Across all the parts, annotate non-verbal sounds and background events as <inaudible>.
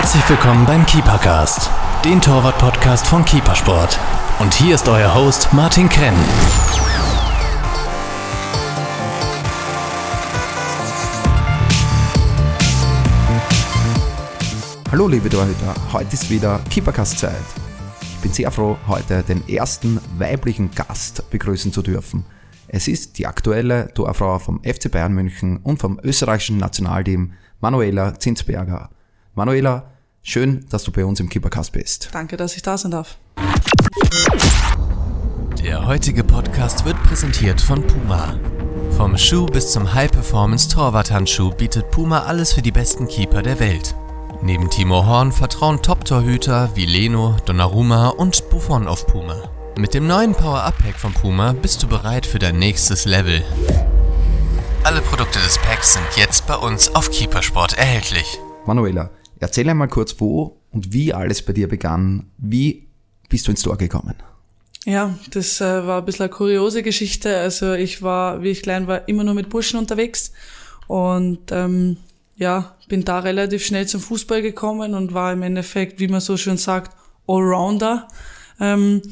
Herzlich willkommen beim Keepercast, den Torwart-Podcast von Keepersport. Und hier ist euer Host Martin Krenn. Hallo liebe Torhüter, heute ist wieder Keepercast-Zeit. Ich bin sehr froh, heute den ersten weiblichen Gast begrüßen zu dürfen. Es ist die aktuelle Torfrau vom FC Bayern München und vom österreichischen Nationalteam Manuela Zinsberger. Manuela, schön, dass du bei uns im Keepercast bist. Danke, dass ich da sein darf. Der heutige Podcast wird präsentiert von Puma. Vom Schuh bis zum High-Performance-Torwart-Handschuh bietet Puma alles für die besten Keeper der Welt. Neben Timo Horn vertrauen Top-Torhüter wie Leno, Donnarumma und Buffon auf Puma. Mit dem neuen Power-Up-Pack von Puma bist du bereit für dein nächstes Level. Alle Produkte des Packs sind jetzt bei uns auf Keepersport erhältlich. Manuela, erzähl einmal kurz, wo und wie alles bei dir begann. Wie bist du ins Tor gekommen? Ja, das äh, war ein bisschen eine kuriose Geschichte. Also ich war, wie ich klein war, immer nur mit Burschen unterwegs und ähm, ja, bin da relativ schnell zum Fußball gekommen und war im Endeffekt, wie man so schön sagt, Allrounder. Ähm,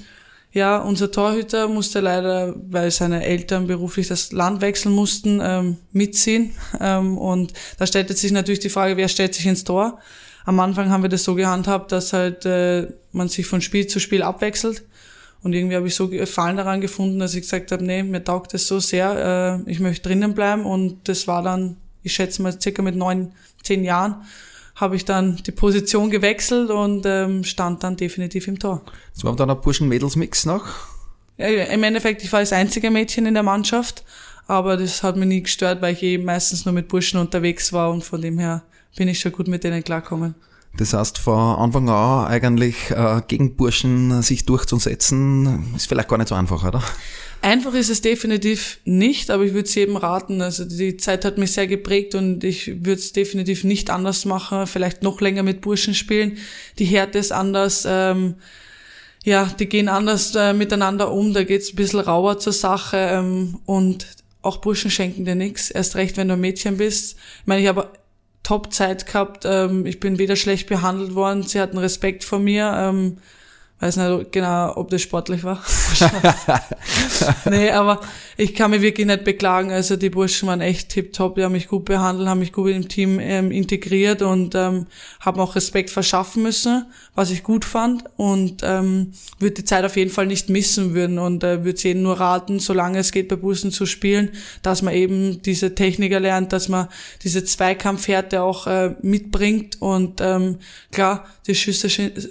ja, unser Torhüter musste leider, weil seine Eltern beruflich das Land wechseln mussten, ähm, mitziehen. <laughs> Ähm, und da stellte sich natürlich die Frage, wer stellt sich ins Tor? Am Anfang haben wir das so gehandhabt, dass halt äh, man sich von Spiel zu Spiel abwechselt. Und irgendwie habe ich so Gefallen daran gefunden, dass ich gesagt habe, nee, mir taugt das so sehr, äh, ich möchte drinnen bleiben. Und das war dann, ich schätze mal, circa mit neun, zehn Jahren habe ich dann die Position gewechselt und ähm, stand dann definitiv im Tor. Das war dann ein Burschen-Mädels-Mix noch? Ja, Im Endeffekt, ich war das einzige Mädchen in der Mannschaft, aber das hat mich nie gestört, weil ich eben meistens nur mit Burschen unterwegs war und von dem her bin ich schon gut mit denen klarkommen. Das heißt, von Anfang an eigentlich äh, gegen Burschen sich durchzusetzen, ist vielleicht gar nicht so einfach, oder? Einfach ist es definitiv nicht, aber ich würde es jedem raten. Also die Zeit hat mich sehr geprägt und ich würde es definitiv nicht anders machen. Vielleicht noch länger mit Burschen spielen. Die Härte ist anders. Ähm, ja, die gehen anders äh, miteinander um. Da geht's ein bisschen rauer zur Sache. Ähm, und auch Burschen schenken dir nichts. Erst recht, wenn du ein Mädchen bist. Ich meine, ich habe Top-Zeit gehabt. Ähm, ich bin weder schlecht behandelt worden. Sie hatten Respekt vor mir. Ähm, weiß nicht genau, ob das sportlich war. <laughs> nee, aber ich kann mich wirklich nicht beklagen. Also die Burschen waren echt tipptopp, die haben mich gut behandelt, haben mich gut im Team ähm, integriert und ähm, haben auch Respekt verschaffen müssen, was ich gut fand und ähm, würde die Zeit auf jeden Fall nicht missen würden und äh, würde jedem nur raten, solange es geht bei Burschen zu spielen, dass man eben diese Techniker lernt, dass man diese Zweikampfhärte auch äh, mitbringt und ähm, klar, die Schüsse,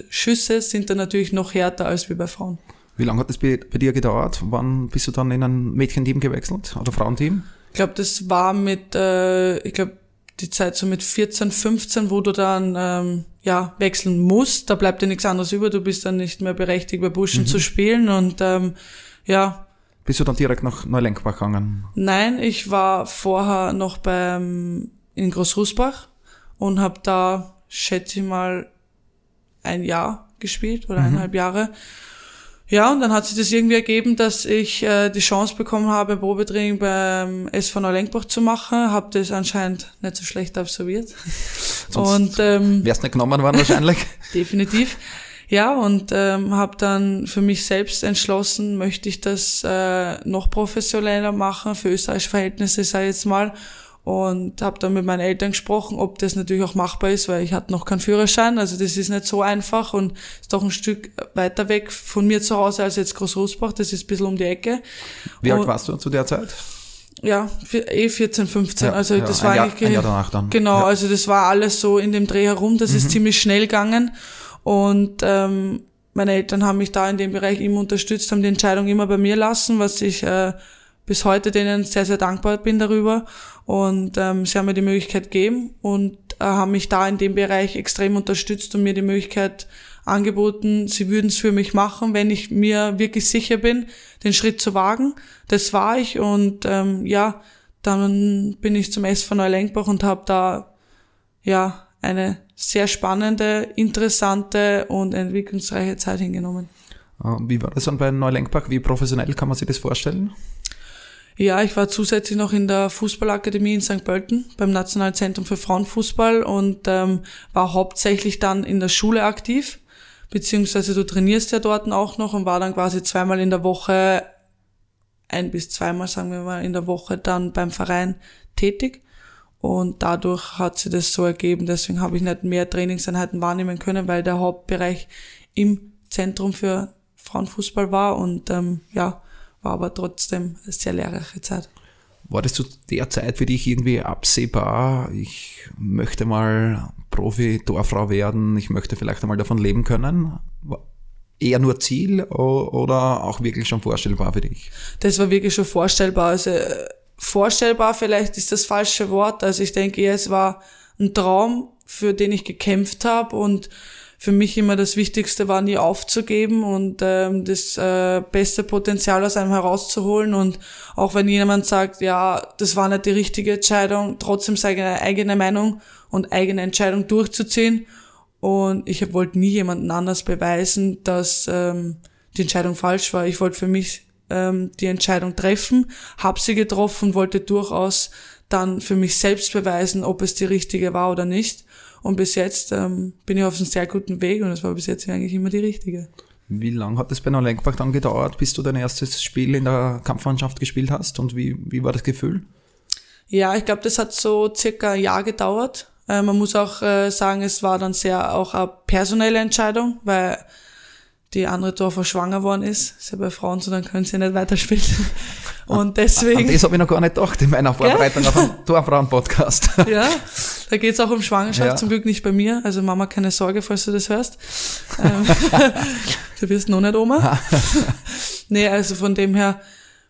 Schüsse sind dann natürlich noch härter als wie bei Frauen. Wie lange hat das bei, bei dir gedauert? Wann bist du dann in ein Mädchenteam gewechselt oder Frauenteam? Ich glaube, das war mit, äh, ich glaube, die Zeit so mit 14, 15, wo du dann ähm, ja wechseln musst. Da bleibt dir nichts anderes über. Du bist dann nicht mehr berechtigt, bei Buschen mhm. zu spielen und ähm, ja. Bist du dann direkt nach Neulenkbach gegangen? Nein, ich war vorher noch beim in Großrusbach und habe da, schätze ich mal, ein Jahr gespielt oder mhm. eineinhalb Jahre. Ja, und dann hat sich das irgendwie ergeben, dass ich äh, die Chance bekommen habe, Probetraining beim SV Neulenkbach zu machen. Habe das anscheinend nicht so schlecht absolviert. <laughs> Sonst und ähm, wär's nicht genommen worden wahrscheinlich. <laughs> definitiv. Ja, und ähm, habe dann für mich selbst entschlossen, möchte ich das äh, noch professioneller machen, für österreichische Verhältnisse, ich jetzt mal und habe dann mit meinen Eltern gesprochen, ob das natürlich auch machbar ist, weil ich hatte noch keinen Führerschein, also das ist nicht so einfach und ist doch ein Stück weiter weg von mir zu Hause als jetzt Großrosbach, das ist ein bisschen um die Ecke. Wie und, alt warst du zu der Zeit? Ja, eh 14, 15, ja, also ja, das war Jahr, eigentlich ein Jahr danach dann. Genau, ja. also das war alles so in dem Dreh herum, das mhm. ist ziemlich schnell gegangen und ähm, meine Eltern haben mich da in dem Bereich immer unterstützt, haben die Entscheidung immer bei mir lassen, was ich äh, bis heute denen sehr, sehr dankbar bin darüber. Und ähm, sie haben mir die Möglichkeit gegeben und äh, haben mich da in dem Bereich extrem unterstützt und mir die Möglichkeit angeboten, sie würden es für mich machen, wenn ich mir wirklich sicher bin, den Schritt zu wagen. Das war ich und ähm, ja, dann bin ich zum SV Neulenkbach und habe da ja eine sehr spannende, interessante und entwicklungsreiche Zeit hingenommen. Wie war das dann bei Neulenkbach? Wie professionell kann man sich das vorstellen? Ja, ich war zusätzlich noch in der Fußballakademie in St. Pölten beim Nationalzentrum für Frauenfußball und ähm, war hauptsächlich dann in der Schule aktiv, beziehungsweise du trainierst ja dort auch noch und war dann quasi zweimal in der Woche, ein bis zweimal, sagen wir mal, in der Woche dann beim Verein tätig. Und dadurch hat sich das so ergeben. Deswegen habe ich nicht mehr Trainingseinheiten wahrnehmen können, weil der Hauptbereich im Zentrum für Frauenfußball war und ähm, ja, war aber trotzdem eine sehr lehrreiche Zeit. War das zu der Zeit für dich irgendwie absehbar? Ich möchte mal Profi-Torfrau werden, ich möchte vielleicht einmal davon leben können? Eher nur Ziel oder auch wirklich schon vorstellbar für dich? Das war wirklich schon vorstellbar. Also vorstellbar vielleicht ist das falsche Wort. Also ich denke es war ein Traum, für den ich gekämpft habe und für mich immer das Wichtigste war, nie aufzugeben und ähm, das äh, beste Potenzial aus einem herauszuholen. Und auch wenn jemand sagt, ja, das war nicht die richtige Entscheidung, trotzdem seine eigene Meinung und eigene Entscheidung durchzuziehen. Und ich wollte nie jemanden anders beweisen, dass ähm, die Entscheidung falsch war. Ich wollte für mich ähm, die Entscheidung treffen, habe sie getroffen, wollte durchaus dann für mich selbst beweisen, ob es die richtige war oder nicht. Und bis jetzt ähm, bin ich auf einem sehr guten Weg und es war bis jetzt eigentlich immer die richtige. Wie lange hat es bei Lenkbach dann gedauert, bis du dein erstes Spiel in der Kampfmannschaft gespielt hast und wie, wie war das Gefühl? Ja, ich glaube, das hat so circa ein Jahr gedauert. Äh, man muss auch äh, sagen, es war dann sehr auch eine personelle Entscheidung, weil die andere Dorfer schwanger worden ist. Ist ja bei Frauen so, dann können sie nicht weiterspielen. <laughs> Und deswegen. An das habe ich noch gar nicht gedacht in meiner Vorbereitung Gell? auf einen <laughs> Torfrauen-Podcast. <laughs> Ja, da geht's auch um Schwangerschaft, ja. zum Glück nicht bei mir. Also Mama, keine Sorge, falls du das hörst. Ähm, du wirst noch nicht Oma. nee, also von dem her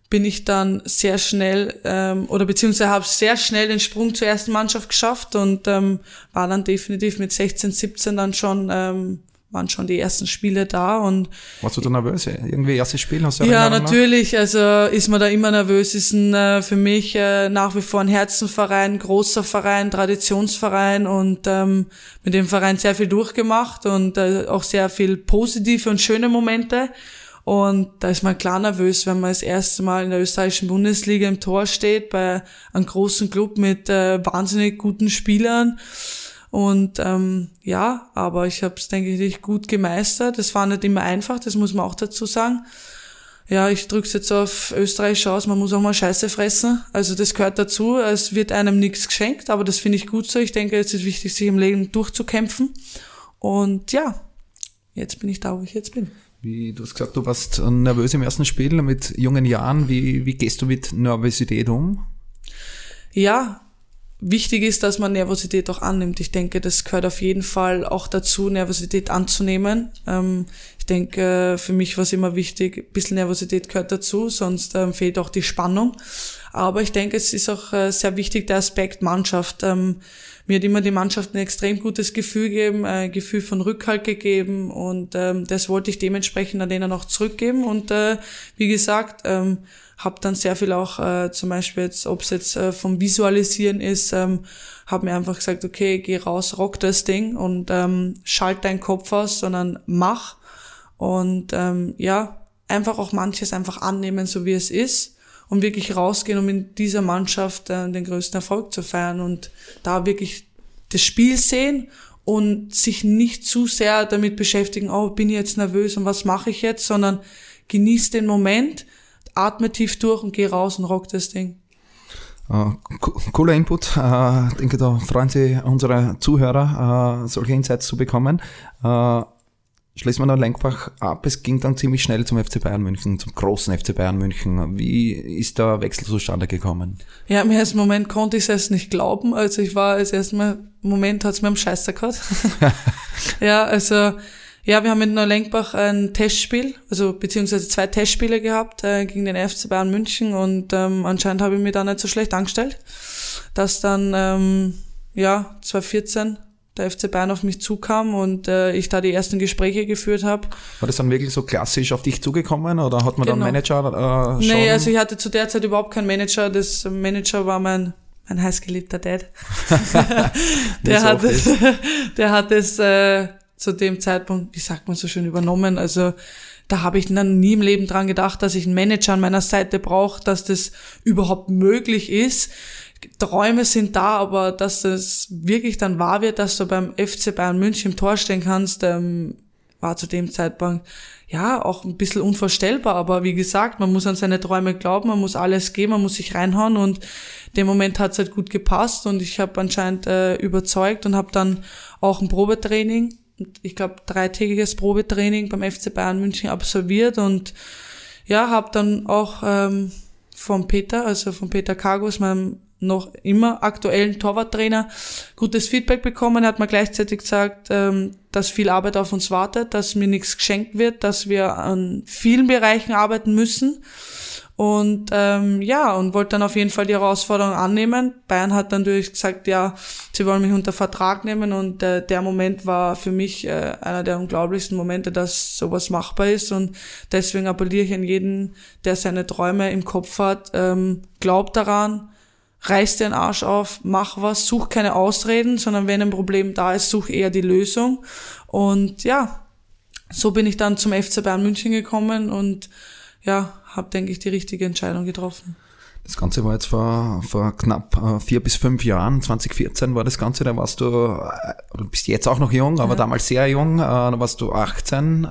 bin ich dann sehr schnell ähm, oder beziehungsweise habe sehr schnell den Sprung zur ersten Mannschaft geschafft und ähm, war dann definitiv mit 16, 17 dann schon ähm, waren schon die ersten Spiele da und warst du da nervös? Irgendwie erstes Spiel hast du Ja, natürlich. Nach? Also ist man da immer nervös. Ist ein, äh, für mich äh, nach wie vor ein Herzenverein, großer Verein, Traditionsverein und ähm, mit dem Verein sehr viel durchgemacht und äh, auch sehr viel positive und schöne Momente. Und da ist man klar nervös, wenn man das erste Mal in der österreichischen Bundesliga im Tor steht, bei einem großen Club mit äh, wahnsinnig guten Spielern. Und ähm, ja, aber ich habe es, denke ich, gut gemeistert. Es war nicht immer einfach, das muss man auch dazu sagen. Ja, ich drück's jetzt auf Österreich aus, man muss auch mal Scheiße fressen. Also das gehört dazu. Es wird einem nichts geschenkt, aber das finde ich gut so. Ich denke, es ist wichtig, sich im Leben durchzukämpfen. Und ja, jetzt bin ich da, wo ich jetzt bin. Wie, du hast gesagt, du warst nervös im ersten Spiel mit jungen Jahren. Wie, wie gehst du mit Nervosität um? Ja, wichtig ist, dass man Nervosität auch annimmt. Ich denke, das gehört auf jeden Fall auch dazu, Nervosität anzunehmen. Ähm, denke, für mich war es immer wichtig, ein bisschen Nervosität gehört dazu, sonst ähm, fehlt auch die Spannung. Aber ich denke, es ist auch äh, sehr wichtig der Aspekt Mannschaft. Ähm, mir hat immer die Mannschaft ein extrem gutes Gefühl gegeben, ein Gefühl von Rückhalt gegeben und ähm, das wollte ich dementsprechend an denen auch zurückgeben. Und äh, wie gesagt, ähm, habe dann sehr viel auch äh, zum Beispiel jetzt, ob es jetzt äh, vom Visualisieren ist, ähm, habe mir einfach gesagt, okay, geh raus, rock das Ding und schalt deinen Kopf aus, sondern mach und ähm, ja, einfach auch manches einfach annehmen, so wie es ist und wirklich rausgehen, um in dieser Mannschaft äh, den größten Erfolg zu feiern und da wirklich das Spiel sehen und sich nicht zu sehr damit beschäftigen, oh, bin ich jetzt nervös und was mache ich jetzt, sondern genieß den Moment, atme tief durch und geh raus und rock das Ding. Uh, cooler Input. Uh, denke, da freuen sich unsere Zuhörer, uh, solche Insights zu bekommen. Uh, schließen wir noch Lenkbach ab. Es ging dann ziemlich schnell zum FC Bayern München, zum großen FC Bayern München. Wie ist der Wechsel zustande gekommen? Ja, im ersten Moment konnte ich es nicht glauben. Also ich war als ersten Moment hat es mir am Scheißer gehabt. <laughs> ja, also ja, wir haben mit Neulenkbach ein Testspiel, also beziehungsweise zwei Testspiele gehabt äh, gegen den FC Bayern München und ähm, anscheinend habe ich mich da nicht so schlecht angestellt, dass dann ähm, ja 2014 der FC Bayern auf mich zukam und äh, ich da die ersten Gespräche geführt habe. War das dann wirklich so klassisch auf dich zugekommen oder hat man genau. dann Manager äh, schon? Nee, also ich hatte zu der Zeit überhaupt keinen Manager. Das Manager war mein mein heißgeliebter Dad. <laughs> der, hat es, <laughs> der hat es äh, zu dem Zeitpunkt, wie sagt man so schön, übernommen. Also da habe ich dann nie im Leben dran gedacht, dass ich einen Manager an meiner Seite brauche, dass das überhaupt möglich ist. Träume sind da, aber dass das wirklich dann wahr wird, dass du beim FC Bayern München im Tor stehen kannst, ähm, war zu dem Zeitpunkt ja auch ein bisschen unvorstellbar. Aber wie gesagt, man muss an seine Träume glauben, man muss alles geben, man muss sich reinhauen und dem Moment hat es halt gut gepasst und ich habe anscheinend äh, überzeugt und habe dann auch ein Probetraining, ich glaube dreitägiges Probetraining beim FC Bayern München absolviert und ja, habe dann auch ähm, vom Peter, also von Peter Kargus, meinem noch immer aktuellen Torwarttrainer gutes Feedback bekommen. Er hat mir gleichzeitig gesagt, ähm, dass viel Arbeit auf uns wartet, dass mir nichts geschenkt wird, dass wir an vielen Bereichen arbeiten müssen. Und ähm, ja, und wollte dann auf jeden Fall die Herausforderung annehmen. Bayern hat dann natürlich gesagt, ja, sie wollen mich unter Vertrag nehmen und äh, der Moment war für mich äh, einer der unglaublichsten Momente, dass sowas machbar ist und deswegen appelliere ich an jeden, der seine Träume im Kopf hat, ähm, glaubt daran, reiß den Arsch auf, mach was, such keine Ausreden, sondern wenn ein Problem da ist, such eher die Lösung. Und ja, so bin ich dann zum FC Bayern München gekommen und ja, habe, denke ich, die richtige Entscheidung getroffen. Das Ganze war jetzt vor, vor knapp äh, vier bis fünf Jahren, 2014 war das Ganze, da warst du, äh, du bist jetzt auch noch jung, aber ja. damals sehr jung, äh, da warst du 18,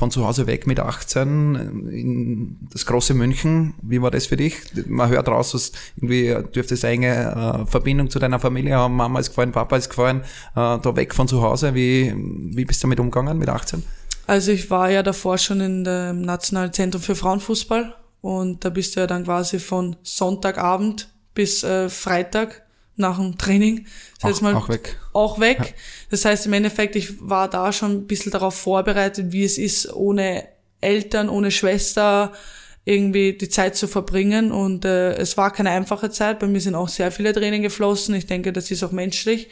von zu Hause weg mit 18 in das große München. Wie war das für dich? Man hört raus, dass irgendwie dürftest eine äh, Verbindung zu deiner Familie haben. Mama ist gefallen, Papa ist gefallen, äh, da weg von zu Hause. Wie, wie bist du damit umgegangen mit 18? Also ich war ja davor schon in dem Nationalen Zentrum für Frauenfußball und da bist du ja dann quasi von Sonntagabend bis äh, Freitag nach dem Training. Das auch, mal auch weg. Auch weg. Ja. Das heißt im Endeffekt, ich war da schon ein bisschen darauf vorbereitet, wie es ist, ohne Eltern, ohne Schwester irgendwie die Zeit zu verbringen. Und äh, es war keine einfache Zeit. Bei mir sind auch sehr viele Tränen geflossen. Ich denke, das ist auch menschlich.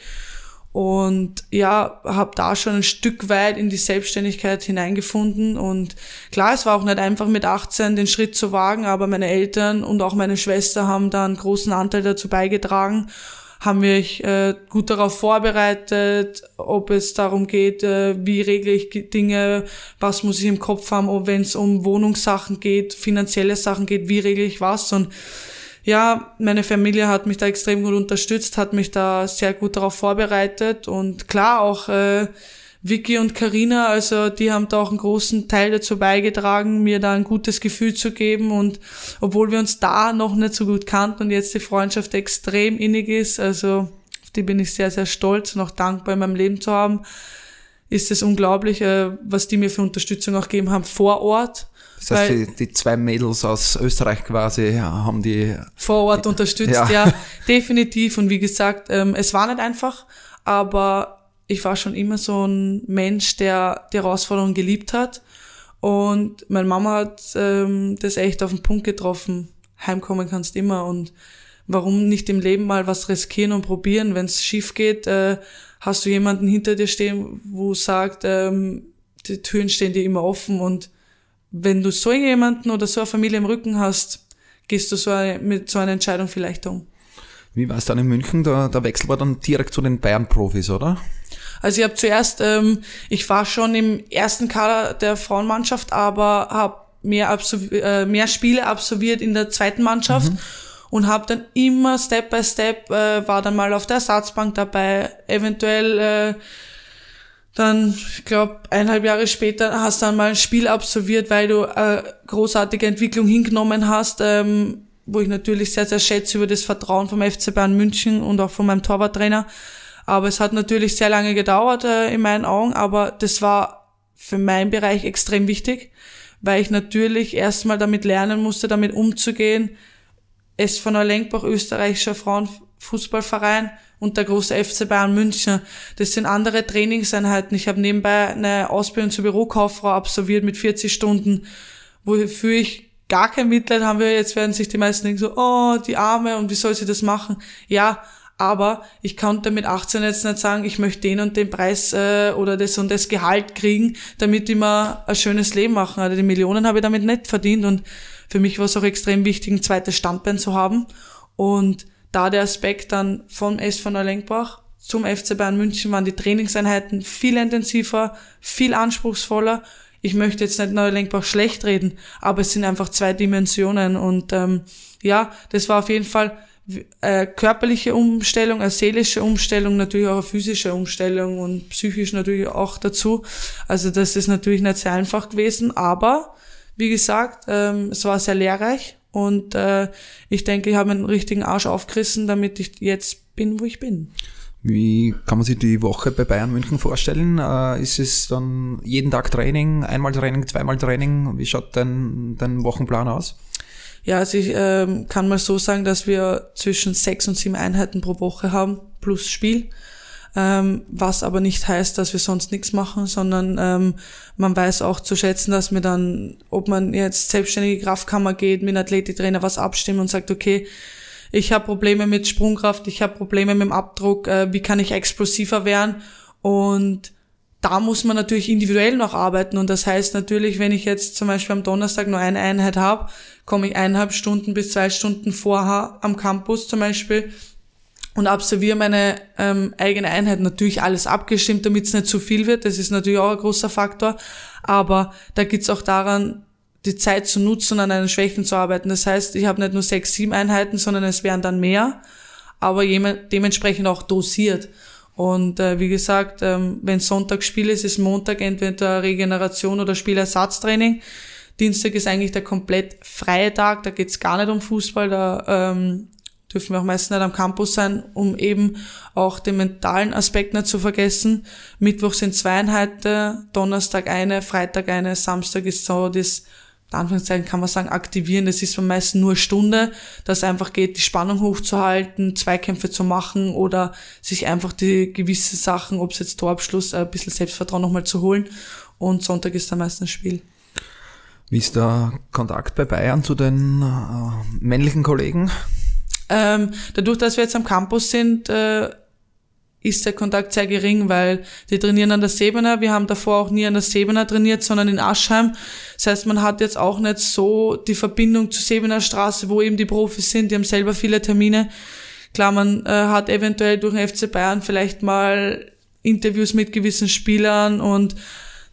Und ja, habe da schon ein Stück weit in die Selbstständigkeit hineingefunden. Und klar, es war auch nicht einfach mit 18 den Schritt zu wagen, aber meine Eltern und auch meine Schwester haben da einen großen Anteil dazu beigetragen haben mich äh, gut darauf vorbereitet, ob es darum geht, äh, wie regle ich Dinge, was muss ich im Kopf haben, wenn es um Wohnungssachen geht, finanzielle Sachen geht, wie regle ich was und ja, meine Familie hat mich da extrem gut unterstützt, hat mich da sehr gut darauf vorbereitet und klar auch äh, Vicky und Karina, also die haben da auch einen großen Teil dazu beigetragen, mir da ein gutes Gefühl zu geben. Und obwohl wir uns da noch nicht so gut kannten und jetzt die Freundschaft extrem innig ist, also auf die bin ich sehr, sehr stolz und auch dankbar in meinem Leben zu haben, ist es unglaublich, äh, was die mir für Unterstützung auch gegeben haben vor Ort. Das heißt, die, die, zwei Mädels aus Österreich quasi haben die vor Ort unterstützt, ja, ja <laughs> definitiv. Und wie gesagt, ähm, es war nicht einfach, aber ich war schon immer so ein Mensch, der die Herausforderungen geliebt hat. Und meine Mama hat ähm, das echt auf den Punkt getroffen. Heimkommen kannst immer und warum nicht im Leben mal was riskieren und probieren? Wenn es schief geht, äh, hast du jemanden hinter dir stehen, wo sagt, ähm, die Türen stehen dir immer offen und wenn du so jemanden oder so eine Familie im Rücken hast, gehst du so eine, mit so einer Entscheidung vielleicht um. Wie war es dann in München? Der, der Wechsel war dann direkt zu den Bayern-Profis, oder? Also ich habe zuerst, ähm, ich war schon im ersten Kader der Frauenmannschaft, aber habe mehr, äh, mehr Spiele absolviert in der zweiten Mannschaft. Mhm. Und habe dann immer Step by Step, äh, war dann mal auf der Ersatzbank dabei, eventuell äh, dann, ich glaube, eineinhalb Jahre später hast du dann mal ein Spiel absolviert, weil du äh, großartige Entwicklung hingenommen hast, ähm, wo ich natürlich sehr, sehr schätze über das Vertrauen vom FC Bayern München und auch von meinem Torwarttrainer. Aber es hat natürlich sehr lange gedauert äh, in meinen Augen, aber das war für meinen Bereich extrem wichtig, weil ich natürlich erstmal damit lernen musste, damit umzugehen. Es von der Lenkbach österreichischer Frauenfußballverein und der große FC Bayern München. Das sind andere Trainingseinheiten. Ich habe nebenbei eine Ausbildung zur Bürokauffrau absolviert mit 40 Stunden, wofür ich gar kein Mitleid haben wir. Jetzt werden sich die meisten denken so, oh, die Arme und wie soll sie das machen? Ja, aber ich konnte mit 18 jetzt nicht sagen, ich möchte den und den Preis äh, oder das und das Gehalt kriegen, damit ich mir ein schönes Leben machen. Also die Millionen habe ich damit nicht verdient und für mich war es auch extrem wichtig, ein zweites Standbein zu haben. Und da der Aspekt dann vom SV Neulenkbach zum FC Bayern München waren die Trainingseinheiten viel intensiver, viel anspruchsvoller. ich möchte jetzt nicht Neulenkbach schlecht reden, aber es sind einfach zwei Dimensionen und ähm, ja, das war auf jeden Fall eine körperliche Umstellung, eine seelische Umstellung, natürlich auch eine physische Umstellung und psychisch natürlich auch dazu. Also das ist natürlich nicht sehr einfach gewesen, aber wie gesagt, ähm, es war sehr lehrreich und äh, ich denke, ich habe einen richtigen Arsch aufgerissen, damit ich jetzt bin, wo ich bin. Wie kann man sich die Woche bei Bayern München vorstellen? Äh, ist es dann jeden Tag Training, einmal Training, zweimal Training? Wie schaut dein, dein Wochenplan aus? Ja, also ich ähm, kann mal so sagen, dass wir zwischen sechs und sieben Einheiten pro Woche haben, plus Spiel. Ähm, was aber nicht heißt, dass wir sonst nichts machen, sondern ähm, man weiß auch zu schätzen, dass wir dann, ob man jetzt selbstständige Kraftkammer geht, mit einem Athletiktrainer was abstimmen und sagt, okay, ich habe Probleme mit Sprungkraft, ich habe Probleme mit dem Abdruck, äh, wie kann ich explosiver werden? Und da muss man natürlich individuell noch arbeiten. Und das heißt natürlich, wenn ich jetzt zum Beispiel am Donnerstag nur eine Einheit habe, komme ich eineinhalb Stunden bis zwei Stunden vorher am Campus zum Beispiel und absolviere meine ähm, eigene Einheit. Natürlich alles abgestimmt, damit es nicht zu viel wird. Das ist natürlich auch ein großer Faktor. Aber da geht's auch daran, die Zeit zu nutzen und an einen Schwächen zu arbeiten. Das heißt, ich habe nicht nur sechs, sieben Einheiten, sondern es wären dann mehr, aber dementsprechend auch dosiert. Und äh, wie gesagt, ähm, wenn Sonntag Spiel ist, ist Montag entweder Regeneration oder Spielersatztraining. Dienstag ist eigentlich der komplett freie Tag, da geht's gar nicht um Fußball, da ähm, dürfen wir auch meistens nicht am Campus sein, um eben auch den mentalen Aspekt nicht zu vergessen. Mittwoch sind zwei Einheiten, Donnerstag eine, Freitag eine, Samstag ist so das in Anführungszeichen kann man sagen, aktivieren. Das ist am meisten nur Stunde, dass einfach geht, die Spannung hochzuhalten, Zweikämpfe zu machen oder sich einfach die gewisse Sachen, ob es jetzt Torabschluss, ein bisschen Selbstvertrauen nochmal zu holen. Und Sonntag ist dann meistens Spiel. Wie ist der Kontakt bei Bayern zu den äh, männlichen Kollegen? Ähm, dadurch, dass wir jetzt am Campus sind, äh, ist der Kontakt sehr gering, weil die trainieren an der Sebener. Wir haben davor auch nie an der Sebener trainiert, sondern in Aschheim. Das heißt, man hat jetzt auch nicht so die Verbindung zur Sebener Straße, wo eben die Profis sind. Die haben selber viele Termine. Klar, man äh, hat eventuell durch den FC Bayern vielleicht mal Interviews mit gewissen Spielern und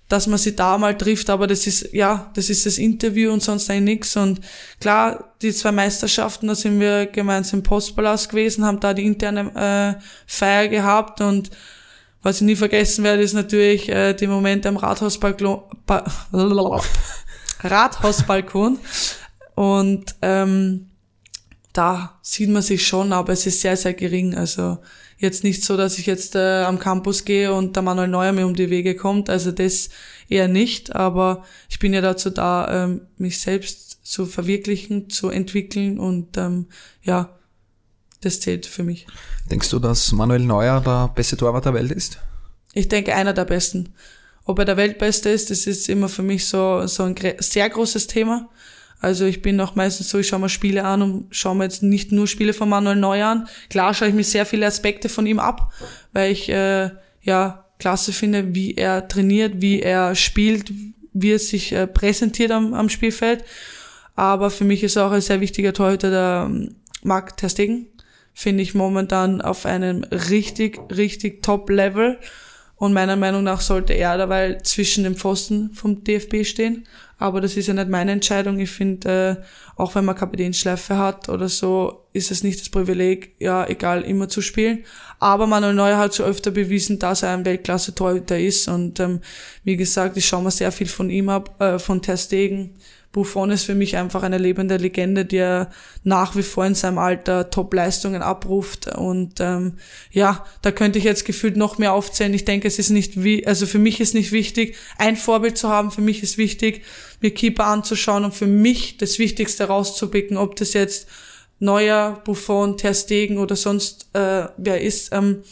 dass man sie da mal trifft, aber das ist, ja, das ist das Interview und sonst eigentlich nichts. Und klar, die zwei Meisterschaften, da sind wir gemeinsam im Postpalast gewesen, haben da die interne äh, Feier gehabt und was ich nie vergessen werde, ist natürlich äh, die Momente am Rathausbalkon, ba <laughs> Rathausbalkon. Und ähm, da sieht man sich schon, aber es ist sehr, sehr gering. Also jetzt nicht so, dass ich jetzt äh, am Campus gehe und der Manuel Neuer mir um die Wege kommt. Also das eher nicht, aber ich bin ja dazu da, ähm, mich selbst zu verwirklichen, zu entwickeln und ähm, ja, das zählt für mich. Denkst du, dass Manuel Neuer der beste Torwart der Welt ist? Ich denke, einer der besten. Ob er der Weltbeste ist, das ist immer für mich so, so ein sehr großes Thema. Also ich bin auch meistens so, ich schaue mir Spiele an und schaue mir jetzt nicht nur Spiele von Manuel Neuer an. Klar schaue ich mir sehr viele Aspekte von ihm ab, weil ich äh, ja klasse finde, wie er trainiert, wie er spielt, wie er sich äh, präsentiert am, am Spielfeld. Aber für mich ist auch ein sehr wichtiger Torhüter der ähm, Marc Terstegen. Finde ich momentan auf einem richtig, richtig Top-Level. Und meiner Meinung nach sollte er dabei zwischen den Pfosten vom DFB stehen. Aber das ist ja nicht meine Entscheidung. Ich finde, äh, auch wenn man Kapitänschleife hat oder so, ist es nicht das Privileg, ja, egal, immer zu spielen. Aber Manuel Neuer hat schon öfter bewiesen, dass er ein Weltklasse-Torhüter ist. Und ähm, wie gesagt, ich schaue mir sehr viel von ihm ab, äh, von Ter Stegen, Buffon ist für mich einfach eine lebende Legende, der nach wie vor in seinem Alter Top-Leistungen abruft. Und ähm, ja, da könnte ich jetzt gefühlt noch mehr aufzählen. Ich denke, es ist nicht wie, also für mich ist nicht wichtig, ein Vorbild zu haben. Für mich ist wichtig, mir Keeper anzuschauen und für mich das Wichtigste rauszupicken, ob das jetzt Neuer, Buffon, Ter Stegen oder sonst äh, wer ist. Ähm,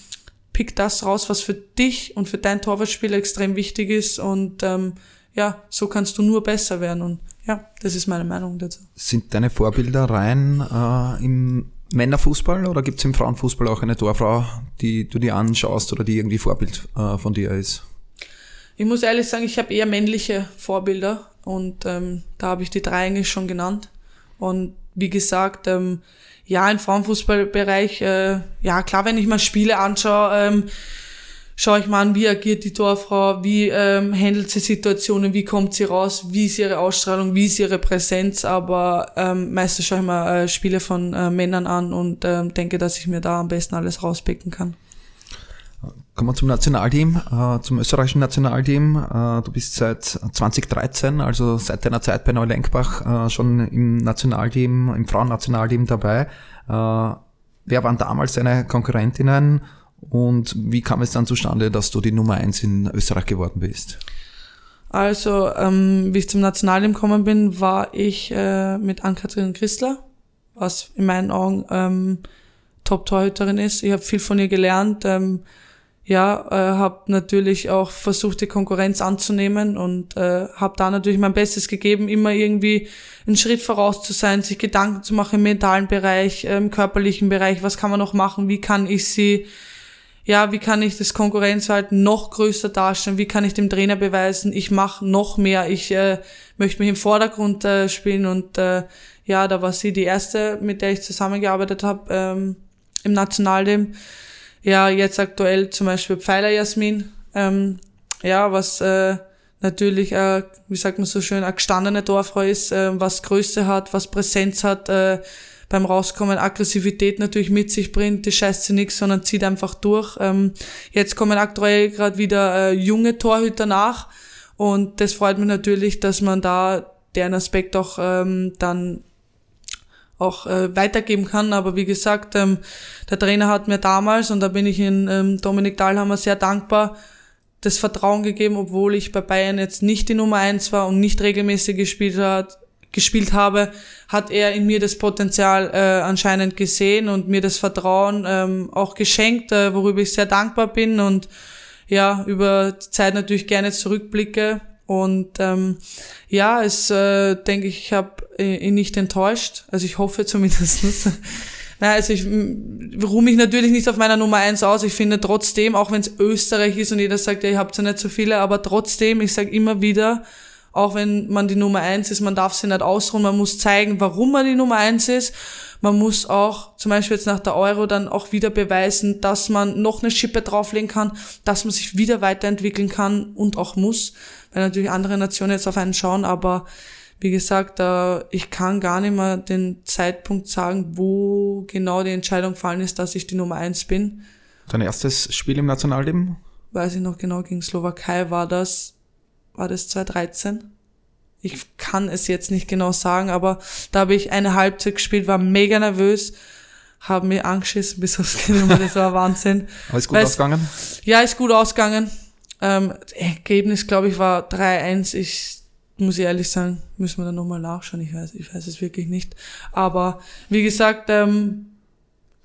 pick das raus, was für dich und für dein Torwartspiel extrem wichtig ist und ähm, ja, so kannst du nur besser werden und ja, das ist meine Meinung dazu. Sind deine Vorbilder rein äh, im Männerfußball oder gibt es im Frauenfußball auch eine Torfrau, die du dir anschaust oder die irgendwie Vorbild äh, von dir ist? Ich muss ehrlich sagen, ich habe eher männliche Vorbilder und ähm, da habe ich die drei eigentlich schon genannt. Und wie gesagt, ähm, ja, im Frauenfußballbereich, äh, ja klar, wenn ich mal Spiele anschaue, ähm, schaue ich mal an, wie agiert die Torfrau, wie ähm, handelt sie Situationen, wie kommt sie raus, wie ist ihre Ausstrahlung, wie ist ihre Präsenz, aber ähm, meistens schaue ich mal äh, Spiele von äh, Männern an und ähm, denke, dass ich mir da am besten alles rauspicken kann. Kommen wir zum Nationalteam, äh, zum österreichischen Nationalteam. Äh, du bist seit 2013, also seit deiner Zeit bei Neulenkbach, äh, schon im Nationalteam, im Frauennationalteam dabei. Äh, wer waren damals deine Konkurrentinnen und wie kam es dann zustande, dass du die Nummer eins in Österreich geworden bist? Also, ähm, wie ich zum Nationalteam gekommen bin, war ich äh, mit Ann-Kathrin Christler, was in meinen Augen ähm, Top-Torhüterin ist. Ich habe viel von ihr gelernt. Ähm, ja, äh, habe natürlich auch versucht, die Konkurrenz anzunehmen und äh, habe da natürlich mein Bestes gegeben, immer irgendwie einen Schritt voraus zu sein, sich Gedanken zu machen im mentalen Bereich, äh, im körperlichen Bereich, was kann man noch machen, wie kann ich sie, ja, wie kann ich das Konkurrenzverhalten noch größer darstellen, wie kann ich dem Trainer beweisen, ich mache noch mehr, ich äh, möchte mich im Vordergrund äh, spielen? Und äh, ja, da war sie die erste, mit der ich zusammengearbeitet habe ähm, im Nationalteam. Ja, jetzt aktuell zum Beispiel Pfeiler Jasmin, ähm, ja, was äh, natürlich, äh, wie sagt man so schön, eine gestandene Dorfrau ist, äh, was Größe hat, was Präsenz hat, äh, beim Rauskommen Aggressivität natürlich mit sich bringt, die scheißt sie nix, sondern zieht einfach durch. Ähm, jetzt kommen aktuell gerade wieder äh, junge Torhüter nach und das freut mich natürlich, dass man da deren Aspekt auch ähm, dann auch äh, weitergeben kann. Aber wie gesagt, ähm, der Trainer hat mir damals, und da bin ich in ähm, Dominik Dahlhammer sehr dankbar, das Vertrauen gegeben, obwohl ich bei Bayern jetzt nicht die Nummer eins war und nicht regelmäßig gespielt hat, gespielt habe, hat er in mir das Potenzial äh, anscheinend gesehen und mir das Vertrauen ähm, auch geschenkt, äh, worüber ich sehr dankbar bin und ja, über die Zeit natürlich gerne zurückblicke. Und ähm, ja, es äh, denke ich, ich habe ihn nicht enttäuscht. Also ich hoffe <laughs> zumindest. Na, also ich ruhe mich natürlich nicht auf meiner Nummer eins aus. Ich finde trotzdem, auch wenn es Österreich ist und jeder sagt, ja, ihr habt ja nicht so viele, aber trotzdem, ich sage immer wieder, auch wenn man die Nummer eins ist, man darf sie nicht ausruhen, man muss zeigen, warum man die Nummer eins ist. Man muss auch, zum Beispiel jetzt nach der Euro, dann auch wieder beweisen, dass man noch eine Schippe drauflegen kann, dass man sich wieder weiterentwickeln kann und auch muss, weil natürlich andere Nationen jetzt auf einen schauen, aber wie gesagt, ich kann gar nicht mehr den Zeitpunkt sagen, wo genau die Entscheidung gefallen ist, dass ich die Nummer eins bin. Dein erstes Spiel im Nationalteam? Weiß ich noch genau, gegen Slowakei war das, war das 2013? Ich kann es jetzt nicht genau sagen, aber da habe ich eine Halbzeit gespielt, war mega nervös, habe mir angeschissen bis aufs Knie, das war Wahnsinn. <laughs> Aber ist gut Weil's, ausgegangen? Ja, ist gut ausgegangen. Ähm, Ergebnis, glaube ich, war 3-1. Ich muss ich ehrlich sagen, müssen wir dann nochmal nachschauen. Ich weiß, ich weiß es wirklich nicht. Aber wie gesagt, ähm,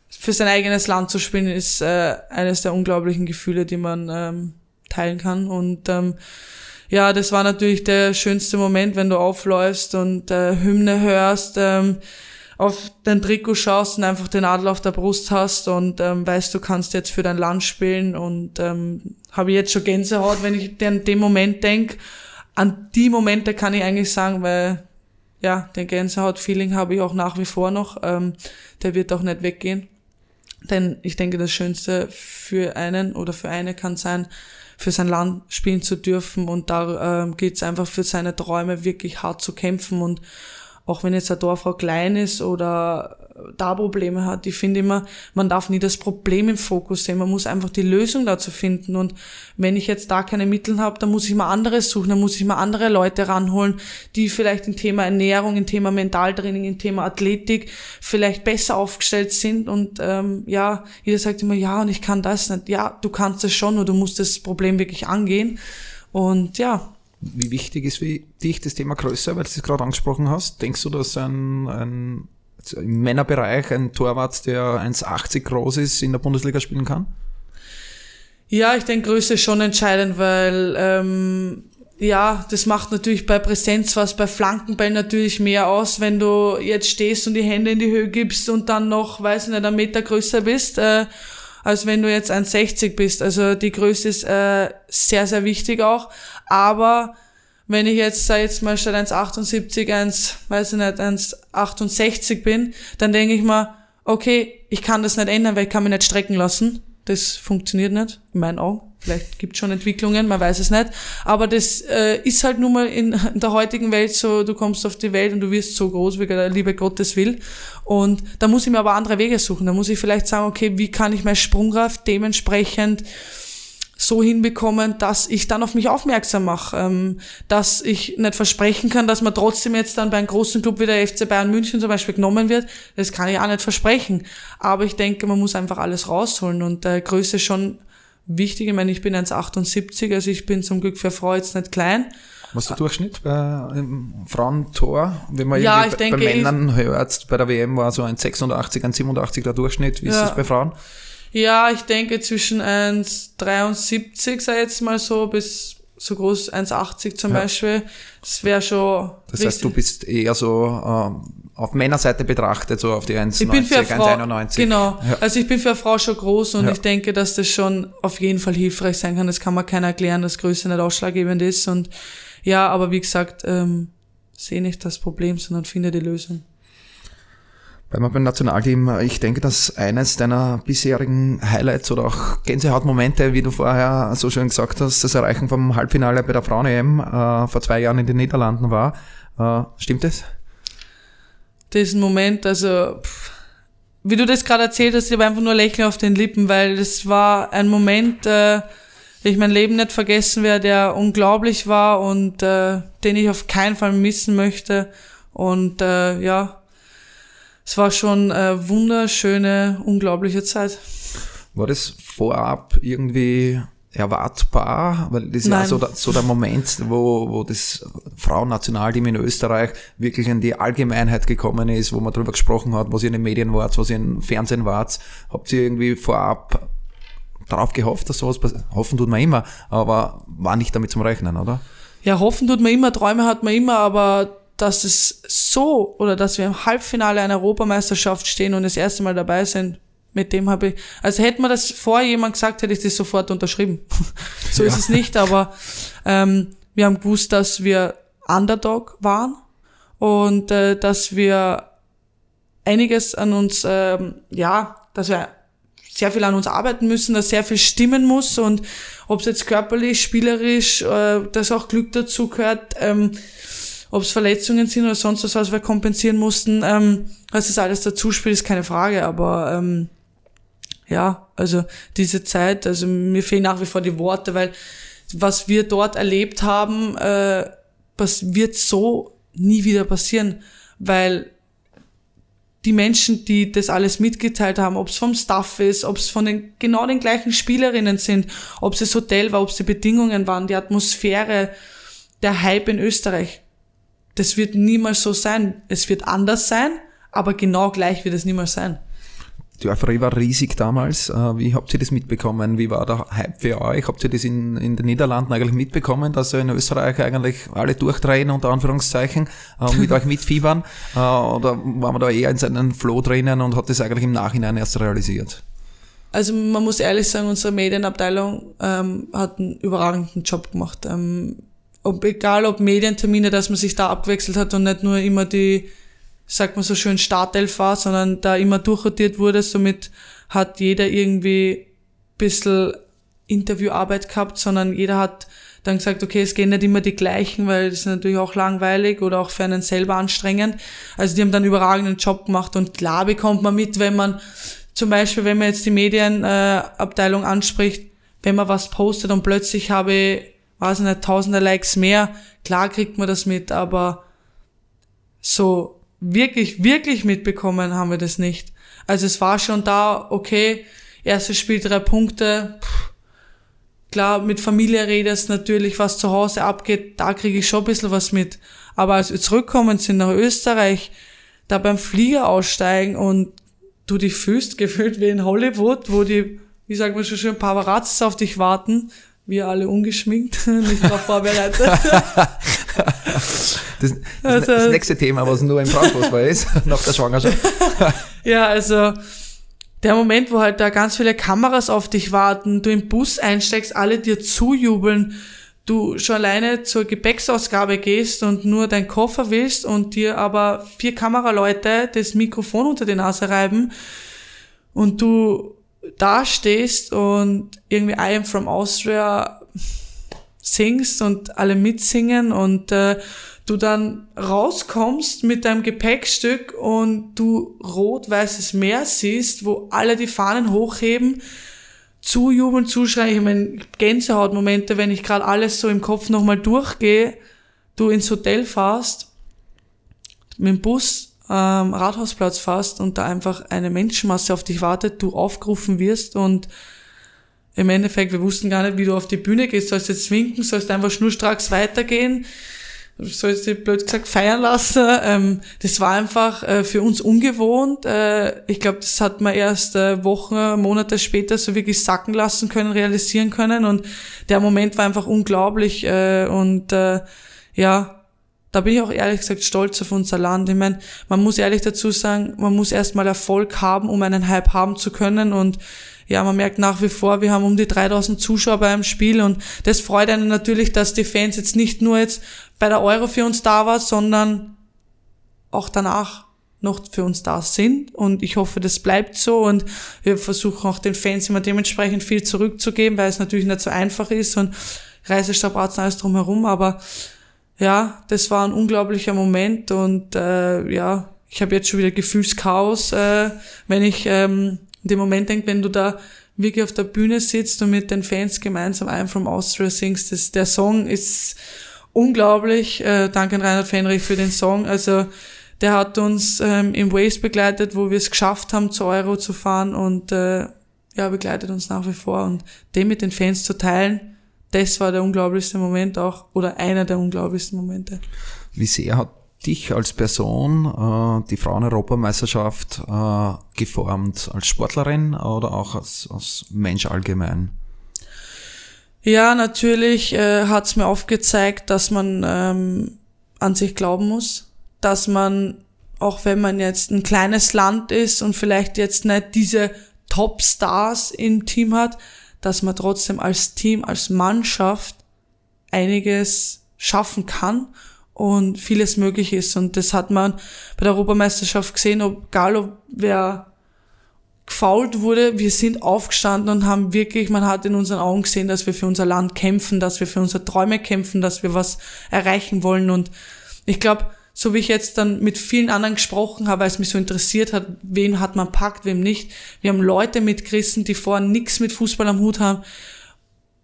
für sein eigenes Land zu spielen, ist äh, eines der unglaublichen Gefühle, die man ähm, teilen kann. Und ähm, ja, das war natürlich der schönste Moment, wenn du aufläufst und äh, Hymne hörst, ähm, auf dein Trikot schaust und einfach den Adel auf der Brust hast und ähm, weißt, du kannst jetzt für dein Land spielen und ähm, habe jetzt schon Gänsehaut, wenn ich an den Moment denk an die Momente kann ich eigentlich sagen, weil ja, den Gänsehaut-Feeling habe ich auch nach wie vor noch. Ähm, der wird auch nicht weggehen. Denn ich denke, das Schönste für einen oder für eine kann sein, für sein Land spielen zu dürfen. Und da ähm, geht es einfach für seine Träume wirklich hart zu kämpfen. Und auch wenn jetzt eine Dorfrau klein ist oder da Probleme hat, ich finde immer, man darf nie das Problem im Fokus sehen, man muss einfach die Lösung dazu finden. Und wenn ich jetzt da keine Mittel habe, dann muss ich mal anderes suchen, dann muss ich mal andere Leute ranholen, die vielleicht im Thema Ernährung, im Thema Mentaltraining, im Thema Athletik vielleicht besser aufgestellt sind. Und ähm, ja, jeder sagt immer, ja und ich kann das nicht, ja, du kannst es schon, nur du musst das Problem wirklich angehen. Und ja, wie wichtig ist für dich das Thema Größe, weil du es gerade angesprochen hast? Denkst du, dass ein, ein im Männerbereich ein Torwart, der 1,80 groß ist, in der Bundesliga spielen kann? Ja, ich denke, Größe ist schon entscheidend, weil ähm, ja, das macht natürlich bei Präsenz was, bei Flankenbällen natürlich mehr aus, wenn du jetzt stehst und die Hände in die Höhe gibst und dann noch, weiß ich nicht, einen Meter größer bist, äh, als wenn du jetzt 1,60 bist. Also die Größe ist äh, sehr, sehr wichtig auch. Aber wenn ich jetzt, sag jetzt mal, statt 1,78, 1, weiß ich nicht, 1,68 bin, dann denke ich mal, okay, ich kann das nicht ändern, weil ich kann mich nicht strecken lassen. Das funktioniert nicht, in meinen Augen. Vielleicht gibt schon Entwicklungen, man weiß es nicht. Aber das äh, ist halt nun mal in, <laughs> in der heutigen Welt so, du kommst auf die Welt und du wirst so groß, wie der liebe Gottes will. Und da muss ich mir aber andere Wege suchen. Da muss ich vielleicht sagen, okay, wie kann ich meine Sprungkraft dementsprechend so hinbekommen, dass ich dann auf mich aufmerksam mache, ähm, dass ich nicht versprechen kann, dass man trotzdem jetzt dann bei einem großen Club wie der FC Bayern München zum Beispiel genommen wird. Das kann ich auch nicht versprechen. Aber ich denke, man muss einfach alles rausholen und äh, Größe ist schon wichtig. Ich meine, ich bin 1,78, also ich bin zum Glück für Frau jetzt nicht klein. Was ist der Durchschnitt bei, im Frauentor? Wenn man ja, ich denke, bei Männern hört, bei der WM war so ein 86, ein 87 der Durchschnitt. Wie ist das bei Frauen? Ja, ich denke zwischen 1,73, sei jetzt mal so, bis so groß 1,80 zum ja. Beispiel. Das wäre schon. Das heißt, du bist eher so ähm, auf Männerseite betrachtet, so auf die 1,90, 1,91. Genau. Ja. Also ich bin für eine Frau schon groß und ja. ich denke, dass das schon auf jeden Fall hilfreich sein kann. Das kann man keiner erklären, dass Größe nicht ausschlaggebend ist. Und ja, aber wie gesagt, ähm, sehe nicht das Problem, sondern finde die Lösung. Weil man beim Nationalteam, ich denke, dass eines deiner bisherigen Highlights oder auch Gänsehautmomente, wie du vorher so schön gesagt hast, das Erreichen vom Halbfinale bei der Frauen-EM äh, vor zwei Jahren in den Niederlanden war. Äh, stimmt das? Diesen Moment, also pff, wie du das gerade erzählt hast, ich habe einfach nur Lächeln auf den Lippen, weil das war ein Moment, äh, ich mein Leben nicht vergessen werde, der unglaublich war und äh, den ich auf keinen Fall missen möchte. Und äh, ja, es war schon eine wunderschöne, unglaubliche Zeit. War das vorab irgendwie erwartbar? Weil das ist Nein. ja so der, so der Moment, wo, wo das Frauennationalteam in Österreich wirklich in die Allgemeinheit gekommen ist, wo man darüber gesprochen hat, was ihr in den Medien wart, was ihr im Fernsehen wart. Habt ihr irgendwie vorab darauf gehofft, dass sowas passiert? Hoffen tut man immer, aber war nicht damit zum Rechnen, oder? Ja, hoffen tut man immer, Träume hat man immer, aber dass es so oder dass wir im Halbfinale einer Europameisterschaft stehen und das erste Mal dabei sind, mit dem habe ich, also hätte man das vor jemand gesagt, hätte ich das sofort unterschrieben. <laughs> so ja. ist es nicht, aber ähm, wir haben gewusst, dass wir Underdog waren und äh, dass wir einiges an uns, ähm, ja, dass wir sehr viel an uns arbeiten müssen, dass sehr viel stimmen muss und ob es jetzt körperlich, spielerisch, äh, dass auch Glück dazu gehört, ähm, ob es Verletzungen sind oder sonst was, was wir kompensieren mussten, ähm, was das alles dazu spielt, ist keine Frage, aber ähm, ja, also diese Zeit, also mir fehlen nach wie vor die Worte, weil was wir dort erlebt haben, äh, was wird so nie wieder passieren, weil die Menschen, die das alles mitgeteilt haben, ob es vom Staff ist, ob es von den genau den gleichen Spielerinnen sind, ob es das Hotel war, ob es die Bedingungen waren, die Atmosphäre, der Hype in Österreich das wird niemals so sein. Es wird anders sein, aber genau gleich wird es niemals sein. Die Euphorie war riesig damals. Äh, wie habt ihr das mitbekommen? Wie war der Hype für euch? Habt ihr das in, in den Niederlanden eigentlich mitbekommen, dass in Österreich eigentlich alle durchdrehen, unter Anführungszeichen, und mit <laughs> euch mitfiebern? Äh, oder war man da eher in seinen Flow drinnen und hat das eigentlich im Nachhinein erst realisiert? Also man muss ehrlich sagen, unsere Medienabteilung ähm, hat einen überragenden Job gemacht. Ähm, ob, egal ob Medientermine, dass man sich da abgewechselt hat und nicht nur immer die, sagt man so schön, Startelf war, sondern da immer durchrotiert wurde. Somit hat jeder irgendwie bisschen Interviewarbeit gehabt, sondern jeder hat dann gesagt, okay, es gehen nicht immer die gleichen, weil das ist natürlich auch langweilig oder auch für einen selber anstrengend. Also die haben dann überragenden Job gemacht und klar bekommt man mit, wenn man zum Beispiel, wenn man jetzt die Medienabteilung anspricht, wenn man was postet und plötzlich habe ich weiß nicht, tausende Likes mehr, klar kriegt man das mit, aber so wirklich, wirklich mitbekommen haben wir das nicht. Also es war schon da, okay, erstes Spiel drei Punkte, Puh. klar, mit Familie redest natürlich, was zu Hause abgeht, da kriege ich schon ein bisschen was mit. Aber als wir zurückkommen sind nach Österreich, da beim Flieger aussteigen und du dich fühlst, <laughs> gefühlt wie in Hollywood, wo die, wie sagt man schon schön, Paparazzis auf dich warten wir alle ungeschminkt, <laughs> nicht darauf vorbereitet. <laughs> das, das, also, das, nächste Thema, was nur im Frauenfußball ist, <laughs> nach der Schwangerschaft. ja, also der Moment, wo halt da ganz viele Kameras auf dich warten, du im Bus einsteigst, alle dir zujubeln, du schon alleine zur Gepäcksausgabe gehst und nur deinen Koffer willst und dir aber vier Kameraleute das Mikrofon unter die Nase reiben und du da stehst und irgendwie I am from Austria singst und alle mitsingen und äh, du dann rauskommst mit deinem Gepäckstück und du rot-weißes Meer siehst, wo alle die Fahnen hochheben, zujubeln, zuschreien. Ich meine, Gänsehautmomente, wenn ich gerade alles so im Kopf nochmal durchgehe, du ins Hotel fährst, mit dem Bus ähm, Rathausplatz fährst und da einfach eine Menschenmasse auf dich wartet, du aufgerufen wirst und im Endeffekt, wir wussten gar nicht, wie du auf die Bühne gehst. Sollst du jetzt winken, sollst du einfach schnurstracks weitergehen soll ich blöd gesagt feiern lassen. Ähm, das war einfach äh, für uns ungewohnt. Äh, ich glaube, das hat man erst äh, Wochen, Monate später so wirklich sacken lassen können, realisieren können. Und der Moment war einfach unglaublich. Äh, und äh, ja, da bin ich auch ehrlich gesagt stolz auf unser Land. Ich meine, man muss ehrlich dazu sagen, man muss erstmal Erfolg haben, um einen Hype haben zu können. Und ja, man merkt nach wie vor, wir haben um die 3000 Zuschauer beim Spiel. Und das freut einen natürlich, dass die Fans jetzt nicht nur jetzt bei der Euro für uns da war, sondern auch danach noch für uns da sind. Und ich hoffe, das bleibt so. Und wir versuchen auch den Fans immer dementsprechend viel zurückzugeben, weil es natürlich nicht so einfach ist. Und Reisestrapazen alles drumherum, aber ja, das war ein unglaublicher Moment und äh, ja, ich habe jetzt schon wieder Gefühlschaos, äh, wenn ich ähm, dem Moment denke, wenn du da wirklich auf der Bühne sitzt und mit den Fans gemeinsam I'm from Austria singst, das, der Song ist unglaublich. Äh, danke an Reinhard Fenrich für den Song. Also der hat uns ähm, im Waze begleitet, wo wir es geschafft haben, zu Euro zu fahren und äh, ja, begleitet uns nach wie vor. Und den mit den Fans zu teilen, das war der unglaublichste Moment auch, oder einer der unglaublichsten Momente. Wie sehr hat dich als Person äh, die Frauen-Europameisterschaft äh, geformt als Sportlerin oder auch als, als Mensch allgemein? Ja, natürlich äh, hat es mir aufgezeigt, dass man ähm, an sich glauben muss, dass man, auch wenn man jetzt ein kleines Land ist und vielleicht jetzt nicht diese Top-Stars im Team hat, dass man trotzdem als Team, als Mannschaft einiges schaffen kann und vieles möglich ist. Und das hat man bei der Europameisterschaft gesehen, ob egal ob wer gefault wurde, wir sind aufgestanden und haben wirklich, man hat in unseren Augen gesehen, dass wir für unser Land kämpfen, dass wir für unsere Träume kämpfen, dass wir was erreichen wollen. Und ich glaube, so wie ich jetzt dann mit vielen anderen gesprochen habe, weil es mich so interessiert hat, wen hat man packt, wem nicht. Wir haben Leute mitgerissen, die vorher nichts mit Fußball am Hut haben.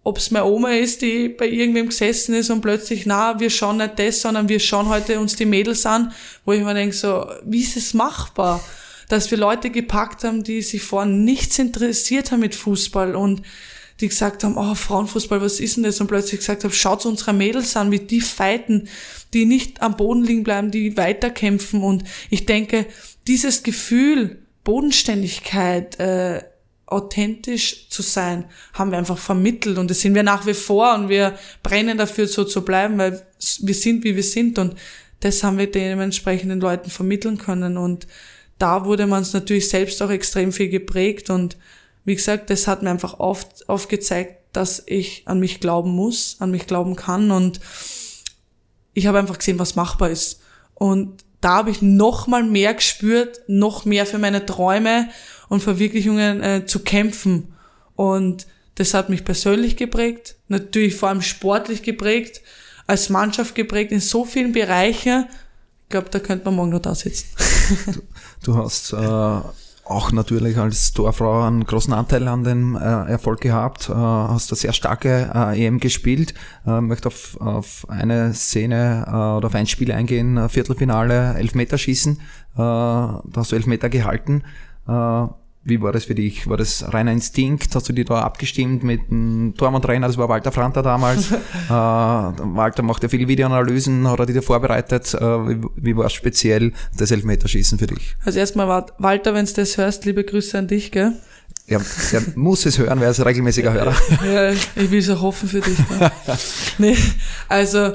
Ob es meine Oma ist, die bei irgendwem gesessen ist und plötzlich, na, wir schauen nicht das, sondern wir schauen heute uns die Mädels an, wo ich mir denke, so, wie ist es machbar? dass wir Leute gepackt haben, die sich vorher nichts interessiert haben mit Fußball und die gesagt haben, oh, Frauenfußball, was ist denn das? Und plötzlich gesagt haben, schaut unsere Mädels an, wie die fighten, die nicht am Boden liegen bleiben, die weiterkämpfen. Und ich denke, dieses Gefühl, Bodenständigkeit, äh, authentisch zu sein, haben wir einfach vermittelt und das sind wir nach wie vor und wir brennen dafür, so zu bleiben, weil wir sind, wie wir sind und das haben wir dementsprechend den Leuten vermitteln können und da wurde man es natürlich selbst auch extrem viel geprägt und wie gesagt, das hat mir einfach oft aufgezeigt, dass ich an mich glauben muss, an mich glauben kann und ich habe einfach gesehen, was machbar ist. Und da habe ich noch mal mehr gespürt, noch mehr für meine Träume und Verwirklichungen äh, zu kämpfen. Und das hat mich persönlich geprägt, natürlich vor allem sportlich geprägt, als Mannschaft geprägt in so vielen Bereichen. Ich glaube, da könnte man morgen noch da sitzen. Du, du hast äh, auch natürlich als Torfrau einen großen Anteil an dem äh, Erfolg gehabt, äh, hast eine sehr starke äh, EM gespielt. Äh, möchte auf, auf eine Szene äh, oder auf ein Spiel eingehen, äh, Viertelfinale, Elfmeterschießen. Äh, da hast du Elfmeter gehalten. Äh, wie war das für dich? War das reiner Instinkt? Hast du dich da abgestimmt mit dem Tormann-Trainer? Das war Walter Franter damals. <laughs> äh, Walter macht ja viele Videoanalysen, hat er dich da vorbereitet? Äh, wie, wie war es speziell das Elfmeterschießen für dich? Also erstmal, Walter, wenn du das hörst, liebe Grüße an dich, gell? Ja, er <laughs> muss es hören, weil er ist ein regelmäßiger Hörer. ja, ich will es auch hoffen für dich. Ne? <laughs> nee, also,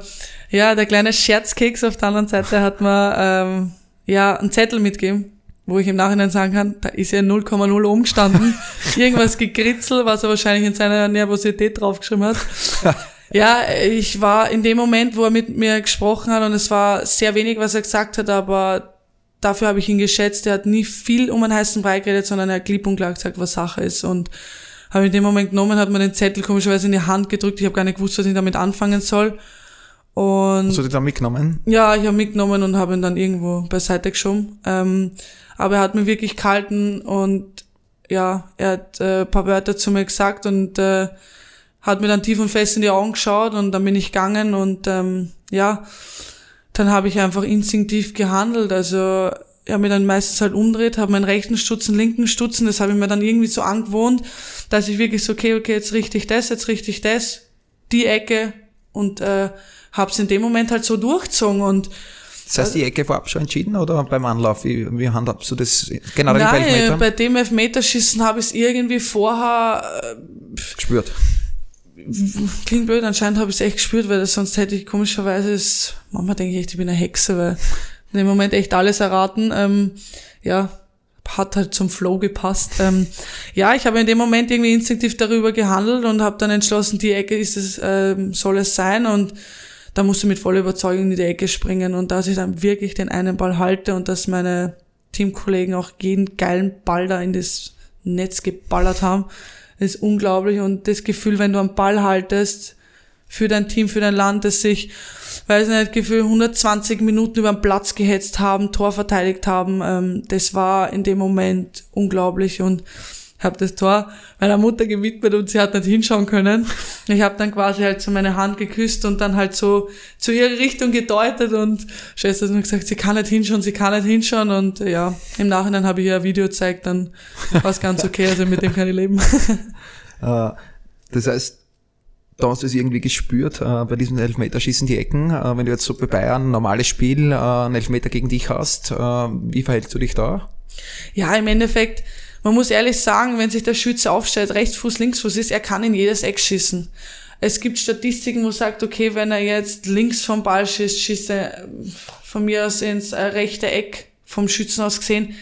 ja, der kleine Scherzkeks auf der anderen Seite hat mir ähm, ja einen Zettel mitgegeben wo ich im Nachhinein sagen kann, da ist er 0,0 umgestanden. <laughs> Irgendwas gekritzelt, was er wahrscheinlich in seiner Nervosität draufgeschrieben hat. <laughs> Ja, ich war in dem Moment, wo er mit mir gesprochen hat und es war sehr wenig, was er gesagt hat, aber dafür habe ich ihn geschätzt. Er hat nie viel um einen heißen Brei geredet, sondern er hat klipp und klar gesagt, was Sache ist. Und habe in dem Moment genommen, hat mir den Zettel komischerweise in die Hand gedrückt. Ich habe gar nicht gewusst, was ich damit anfangen soll. Und Hast du den dann mitgenommen? ja, ich habe mitgenommen und habe ihn dann irgendwo beiseite geschoben. Ähm, aber er hat mir wirklich gehalten und ja, er hat äh, ein paar Wörter zu mir gesagt und äh, hat mir dann tief und fest in die Augen geschaut und dann bin ich gegangen und ähm, ja, dann habe ich einfach instinktiv gehandelt. Also ich habe mir dann meistens halt umdreht, habe meinen rechten Stutzen, linken Stutzen, das habe ich mir dann irgendwie so angewohnt, dass ich wirklich so, okay, okay, jetzt richte ich das, jetzt richte ich das, die Ecke und äh, habe es in dem Moment halt so durchgezogen und Das heißt, die Ecke vorab schon entschieden oder beim Anlauf? Wie, wie handhabst du das generell bei Nein, Elfmetern? bei dem Elfmeterschießen habe ich es irgendwie vorher, äh, Gespürt. klingt blöd, anscheinend habe ich es echt gespürt, weil das sonst hätte ich komischerweise, es, manchmal denke ich echt, ich bin eine Hexe, weil in dem Moment echt alles erraten. Ähm, ja, hat halt zum Flow gepasst. Ähm, ja, ich habe in dem Moment irgendwie instinktiv darüber gehandelt und habe dann entschlossen, die Ecke ist es, ähm, soll es sein und da musste mit voller Überzeugung in die Ecke springen und dass ich dann wirklich den einen Ball halte und dass meine Teamkollegen auch jeden geilen Ball da in das Netz geballert haben, ist unglaublich. Und das Gefühl, wenn du einen Ball haltest für dein Team, für dein Land, das sich, weiß nicht, Gefühl 120 Minuten über den Platz gehetzt haben, Tor verteidigt haben, ähm, das war in dem Moment unglaublich. Und habe das Tor meiner Mutter gewidmet und sie hat nicht hinschauen können. Ich habe dann quasi halt so meine Hand geküsst und dann halt so zu ihrer Richtung gedeutet und Schwester hat nur gesagt, sie kann nicht hinschauen, sie kann nicht hinschauen und ja, im Nachhinein habe ich ihr ein Video gezeigt, dann war es ganz okay, also mit dem kann ich leben. <laughs> Äh, das heißt, da hast du es irgendwie gespürt äh, bei diesem Elfmeterschießen die Ecken. Äh, wenn du jetzt so bei Bayern ein normales Spiel, äh, einen Elfmeter gegen dich hast, äh, wie verhältst du dich da? Ja, im Endeffekt, man muss ehrlich sagen, wenn sich der Schütze aufstellt, Rechtsfuß, Linksfuß ist, er kann in jedes Eck schießen. Es gibt Statistiken, wo sagt, okay, wenn er jetzt links vom Ball schießt, schießt er ähm, von mir aus ins äh, rechte Eck vom Schützen aus gesehen.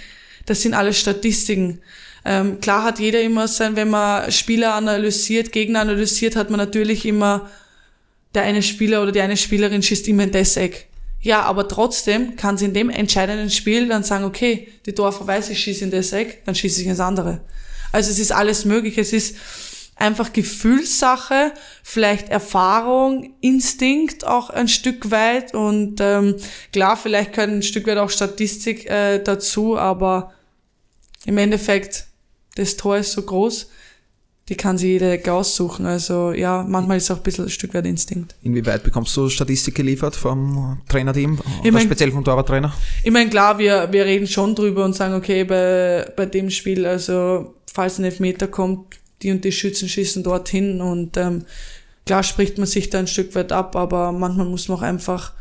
Das sind alles Statistiken. Ähm, klar hat jeder immer sein, wenn man Spieler analysiert, Gegner analysiert, hat man natürlich immer, der eine Spieler oder die eine Spielerin schießt immer in das Eck. Ja, aber trotzdem kann sie in dem entscheidenden Spiel dann sagen, okay, die Dorfer weiß, ich schieße in das Eck, dann schieße ich ins andere. Also es ist alles möglich. Es ist einfach Gefühlssache, vielleicht Erfahrung, Instinkt auch ein Stück weit und ähm, klar, vielleicht können ein Stück weit auch Statistik äh, dazu, aber im Endeffekt, das Tor ist so groß, die kann sich jede Ecke aussuchen. Also ja, manchmal ist es auch ein bisschen ein Stück weit Instinkt. Inwieweit bekommst du Statistik geliefert vom Trainerteam Ich mein- speziell vom Torwarttrainer? Ich meine, klar, wir, wir reden schon drüber und sagen, okay, bei, bei dem Spiel, also falls ein Elfmeter kommt, die und die Schützen schießen dorthin und ähm, klar spricht man sich da ein Stück weit ab, aber manchmal muss man auch einfach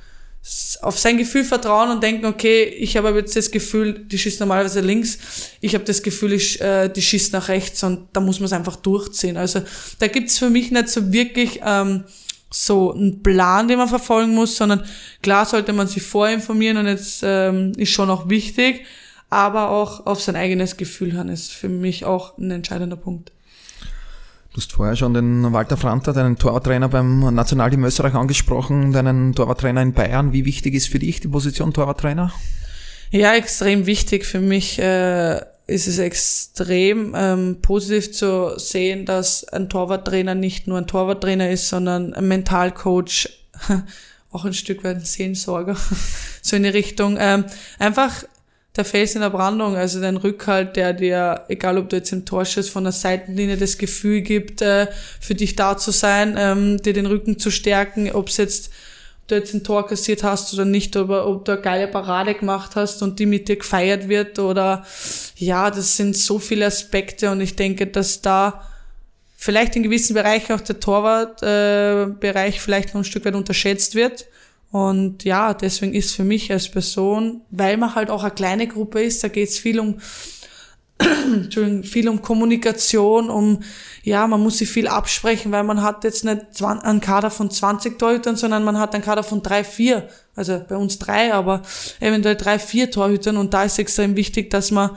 auf sein Gefühl vertrauen und denken, okay, ich habe jetzt das Gefühl, die schießt normalerweise links, ich habe das Gefühl, ich, äh, die schießt nach rechts und da muss man es einfach durchziehen. Also da gibt's für mich nicht so wirklich ähm, so einen Plan, den man verfolgen muss, sondern klar sollte man sich vorinformieren und jetzt ähm, ist schon auch wichtig, aber auch auf sein eigenes Gefühl hören ist für mich auch ein entscheidender Punkt. Du hast vorher schon den Walter Franter, deinen Torwarttrainer beim Nationalteam Österreich angesprochen, deinen Torwarttrainer in Bayern. Wie wichtig ist für dich die Position Torwarttrainer? Ja, extrem wichtig. Für mich äh, ist es extrem ähm, positiv zu sehen, dass ein Torwarttrainer nicht nur ein Torwarttrainer ist, sondern ein Mentalcoach, <laughs> auch ein Stück weit ein Seelensorger, <laughs> so in die Richtung. Ähm, einfach der Fels in der Brandung, also dein Rückhalt, der dir, egal ob du jetzt im Tor stehst, von der Seitenlinie das Gefühl gibt, äh, für dich da zu sein, ähm, dir den Rücken zu stärken, ob jetzt du jetzt ein Tor kassiert hast oder nicht, aber ob du eine geile Parade gemacht hast und die mit dir gefeiert wird oder ja, das sind so viele Aspekte und ich denke, dass da vielleicht in gewissen Bereichen auch der Torwartbereich äh, vielleicht noch ein Stück weit unterschätzt wird. Und ja, deswegen ist für mich als Person, weil man halt auch eine kleine Gruppe ist, da geht es viel um <clears throat> Entschuldigung, viel um Kommunikation, um, ja, man muss sich viel absprechen, weil man hat jetzt nicht einen Kader von 20 Torhütern, sondern man hat einen Kader von drei, vier, also bei uns drei, aber eventuell drei, vier Torhütern. Und da ist extrem wichtig, dass man,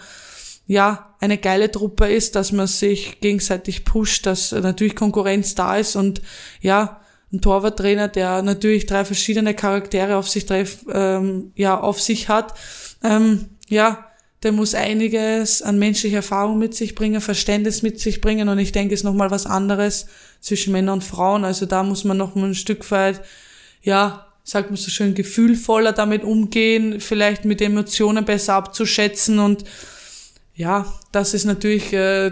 ja, eine geile Truppe ist, dass man sich gegenseitig pusht, dass natürlich Konkurrenz da ist. Und ja, ein Torwarttrainer, der natürlich drei verschiedene Charaktere auf sich treff, ähm, ja, auf sich hat, ähm, ja, der muss einiges an menschlicher Erfahrung mit sich bringen, Verständnis mit sich bringen und ich denke, es ist nochmal was anderes zwischen Männern und Frauen. Also da muss man noch mal ein Stück weit, ja, sagt man so schön, gefühlvoller damit umgehen, vielleicht mit Emotionen besser abzuschätzen und ja, das ist natürlich, äh,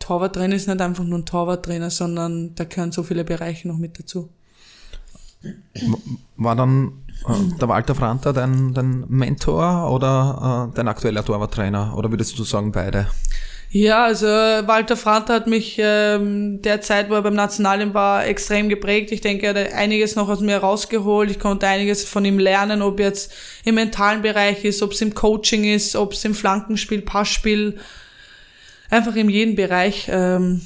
Torwarttrainer ist nicht einfach nur ein Torwarttrainer, sondern da gehören so viele Bereiche noch mit dazu. War dann äh, der Walter Franta dein, dein Mentor oder äh, dein aktueller Torwarttrainer? Oder würdest du sagen beide? Ja, also Walter Franta hat mich ähm, der Zeit, wo er beim Nationalen war, extrem geprägt. Ich denke, er hat einiges noch aus mir rausgeholt. Ich konnte einiges von ihm lernen, ob jetzt im mentalen Bereich ist, ob es im Coaching ist, ob es im Flankenspiel, Passspiel, einfach in jedem Bereich. Ähm,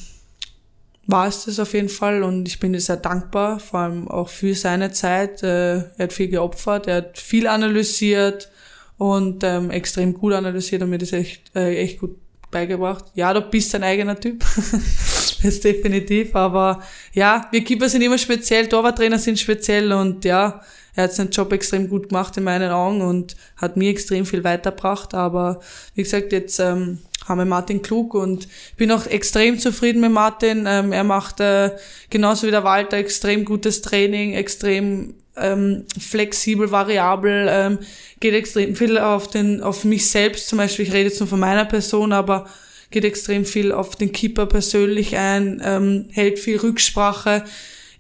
war es das auf jeden Fall und ich bin sehr dankbar, vor allem auch für seine Zeit. Äh, er hat viel geopfert, er hat viel analysiert und ähm, extrem gut analysiert und mir das echt, äh, echt gut beigebracht. Ja, du bist dein eigener Typ. <laughs> das ist definitiv, aber ja, wir Keeper sind immer speziell, Torwarttrainer sind speziell und ja, er hat seinen Job extrem gut gemacht in meinen Augen und hat mir extrem viel weitergebracht, aber wie gesagt, jetzt ähm, haben wir Martin Klug und bin auch extrem zufrieden mit Martin. Ähm, er macht äh, genauso wie der Walter extrem gutes Training, extrem ähm, flexibel, variabel, ähm, geht extrem viel auf den, auf mich selbst zum Beispiel. Ich rede jetzt nur von meiner Person, aber geht extrem viel auf den Keeper persönlich ein, ähm, hält viel Rücksprache.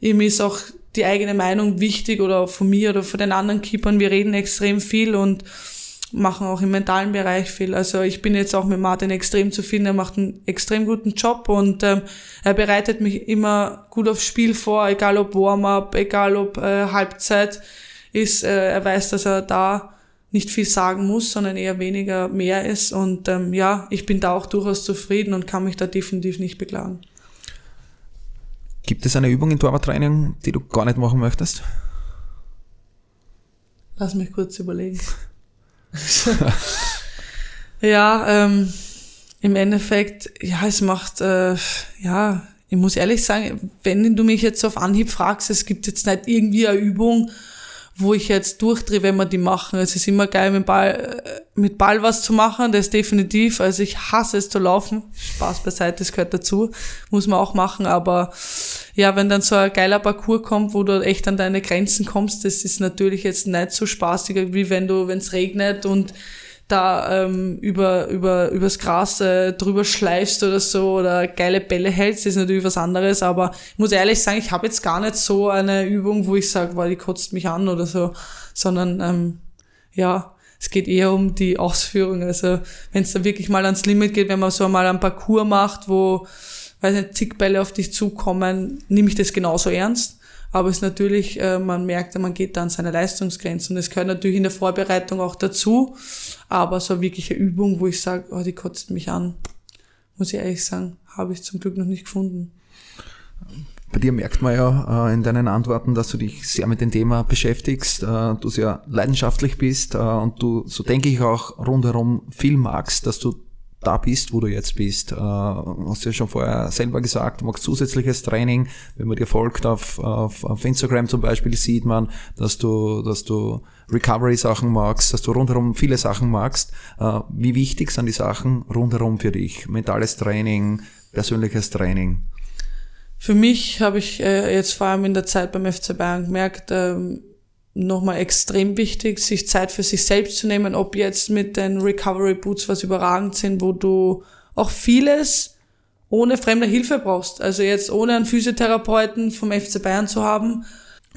Ihm ist auch die eigene Meinung wichtig oder von mir oder von den anderen Keepern. Wir reden extrem viel und machen auch im mentalen Bereich viel. Also ich bin jetzt auch mit Martin extrem zufrieden. Er macht einen extrem guten Job und ähm, er bereitet mich immer gut aufs Spiel vor, egal ob Warm-up, egal ob äh, Halbzeit ist. Äh, er weiß, dass er da nicht viel sagen muss, sondern eher weniger mehr ist. Und ähm, ja, ich bin da auch durchaus zufrieden und kann mich da definitiv nicht beklagen. Gibt es eine Übung in Torwarttraining, die du gar nicht machen möchtest? Lass mich kurz überlegen. <laughs> ja, ähm, im Endeffekt, ja, es macht, äh, ja, ich muss ehrlich sagen, wenn du mich jetzt auf Anhieb fragst, es gibt jetzt nicht irgendwie eine Übung, wo ich jetzt durchdrehe, wenn wir die machen. Es ist immer geil, mit Ball, mit Ball was zu machen, das ist definitiv. Also ich hasse es zu laufen. Spaß beiseite, das gehört dazu. Muss man auch machen, aber ja, wenn dann so ein geiler Parcours kommt, wo du echt an deine Grenzen kommst, das ist natürlich jetzt nicht so spaßig, wie wenn du, wenn es regnet und da ähm, über, über, übers Gras äh, drüber schleifst oder so oder geile Bälle hältst, ist natürlich was anderes. Aber ich muss ehrlich sagen, ich habe jetzt gar nicht so eine Übung, wo ich sage, weil die kotzt mich an oder so, sondern ähm, ja, es geht eher um die Ausführung. Also wenn es da wirklich mal ans Limit geht, wenn man so mal einen Parcours macht, wo weiß nicht, zig Bälle auf dich zukommen, nehme ich das genauso ernst. Aber es ist natürlich, äh, man merkt, man geht da an seine Leistungsgrenzen. Es gehört natürlich in der Vorbereitung auch dazu. Aber so wirkliche Übung, wo ich sage, oh, die kotzt mich an, muss ich ehrlich sagen, habe ich zum Glück noch nicht gefunden. Bei dir merkt man ja äh, in deinen Antworten, dass du dich sehr mit dem Thema beschäftigst, äh, du sehr leidenschaftlich bist und du, so denke ich auch rundherum viel magst, dass du da bist, wo du jetzt bist. Äh, hast du ja schon vorher selber gesagt, du magst zusätzliches Training. Wenn man dir folgt auf, auf, auf Instagram zum Beispiel, sieht man, dass du, dass du Recovery-Sachen magst, dass du rundherum viele Sachen magst. Äh, wie wichtig sind die Sachen rundherum für dich? Mentales Training, persönliches Training? Für mich habe ich äh, jetzt vor allem in der Zeit beim FC Bayern gemerkt, ähm, nochmal extrem wichtig, sich Zeit für sich selbst zu nehmen, ob jetzt mit den Recovery Boots was überragend sind, wo du auch vieles ohne fremde Hilfe brauchst. Also jetzt ohne einen Physiotherapeuten vom FC Bayern zu haben,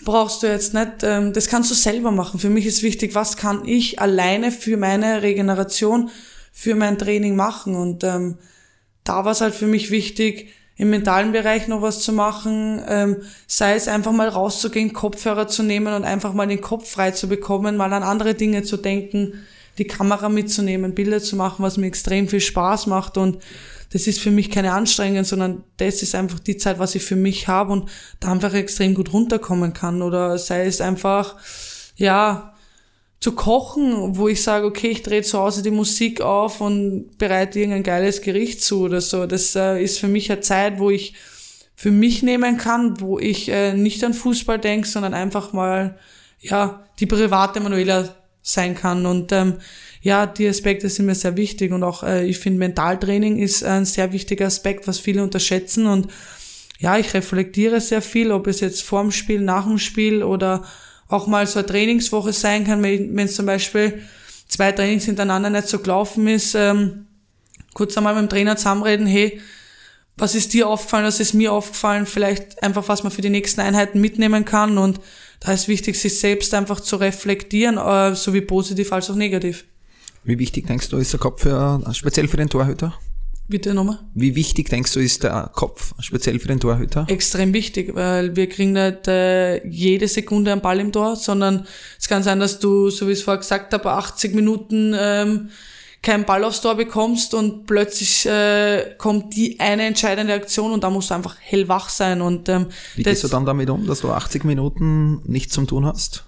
brauchst du jetzt nicht, ähm, das kannst du selber machen. Für mich ist wichtig, was kann ich alleine für meine Regeneration, für mein Training machen. Und ähm, da war es halt für mich wichtig, im mentalen Bereich noch was zu machen, ähm, sei es einfach mal rauszugehen, Kopfhörer zu nehmen und einfach mal den Kopf frei zu bekommen, mal an andere Dinge zu denken, die Kamera mitzunehmen, Bilder zu machen, was mir extrem viel Spaß macht. Und das ist für mich keine Anstrengung, sondern das ist einfach die Zeit, was ich für mich habe und da einfach extrem gut runterkommen kann. Oder sei es einfach, ja, zu kochen, wo ich sage, okay, ich drehe zu Hause die Musik auf und bereite irgendein geiles Gericht zu oder so. Das äh, ist für mich eine Zeit, wo ich für mich nehmen kann, wo ich äh, nicht an Fußball denke, sondern einfach mal ja die private Manuela sein kann. Und ähm, ja, die Aspekte sind mir sehr wichtig und auch äh, ich finde Mentaltraining ist ein sehr wichtiger Aspekt, was viele unterschätzen und ja, ich reflektiere sehr viel, ob es jetzt vorm Spiel, nach dem Spiel oder auch mal so eine Trainingswoche sein kann, wenn es zum Beispiel zwei Trainings hintereinander nicht so gelaufen ist, ähm, kurz einmal mit dem Trainer zusammenreden, hey, was ist dir aufgefallen, was ist mir aufgefallen, vielleicht einfach, was man für die nächsten Einheiten mitnehmen kann und da ist wichtig, sich selbst einfach zu reflektieren, äh, sowie positiv als auch negativ. Wie wichtig denkst du, ist der Kopf für, speziell für den Torhüter? Bitte nochmal. Wie wichtig denkst du, ist der Kopf speziell für den Torhüter? Extrem wichtig, weil wir kriegen nicht äh, jede Sekunde einen Ball im Tor, sondern es kann sein, dass du, so wie ich es vorher gesagt habe, 80 Minuten ähm, keinen Ball aufs Tor bekommst und plötzlich äh, kommt die eine entscheidende Aktion und da musst du einfach hellwach sein. Und, ähm, wie gehst du dann damit um, dass du 80 Minuten nichts zum Tun hast?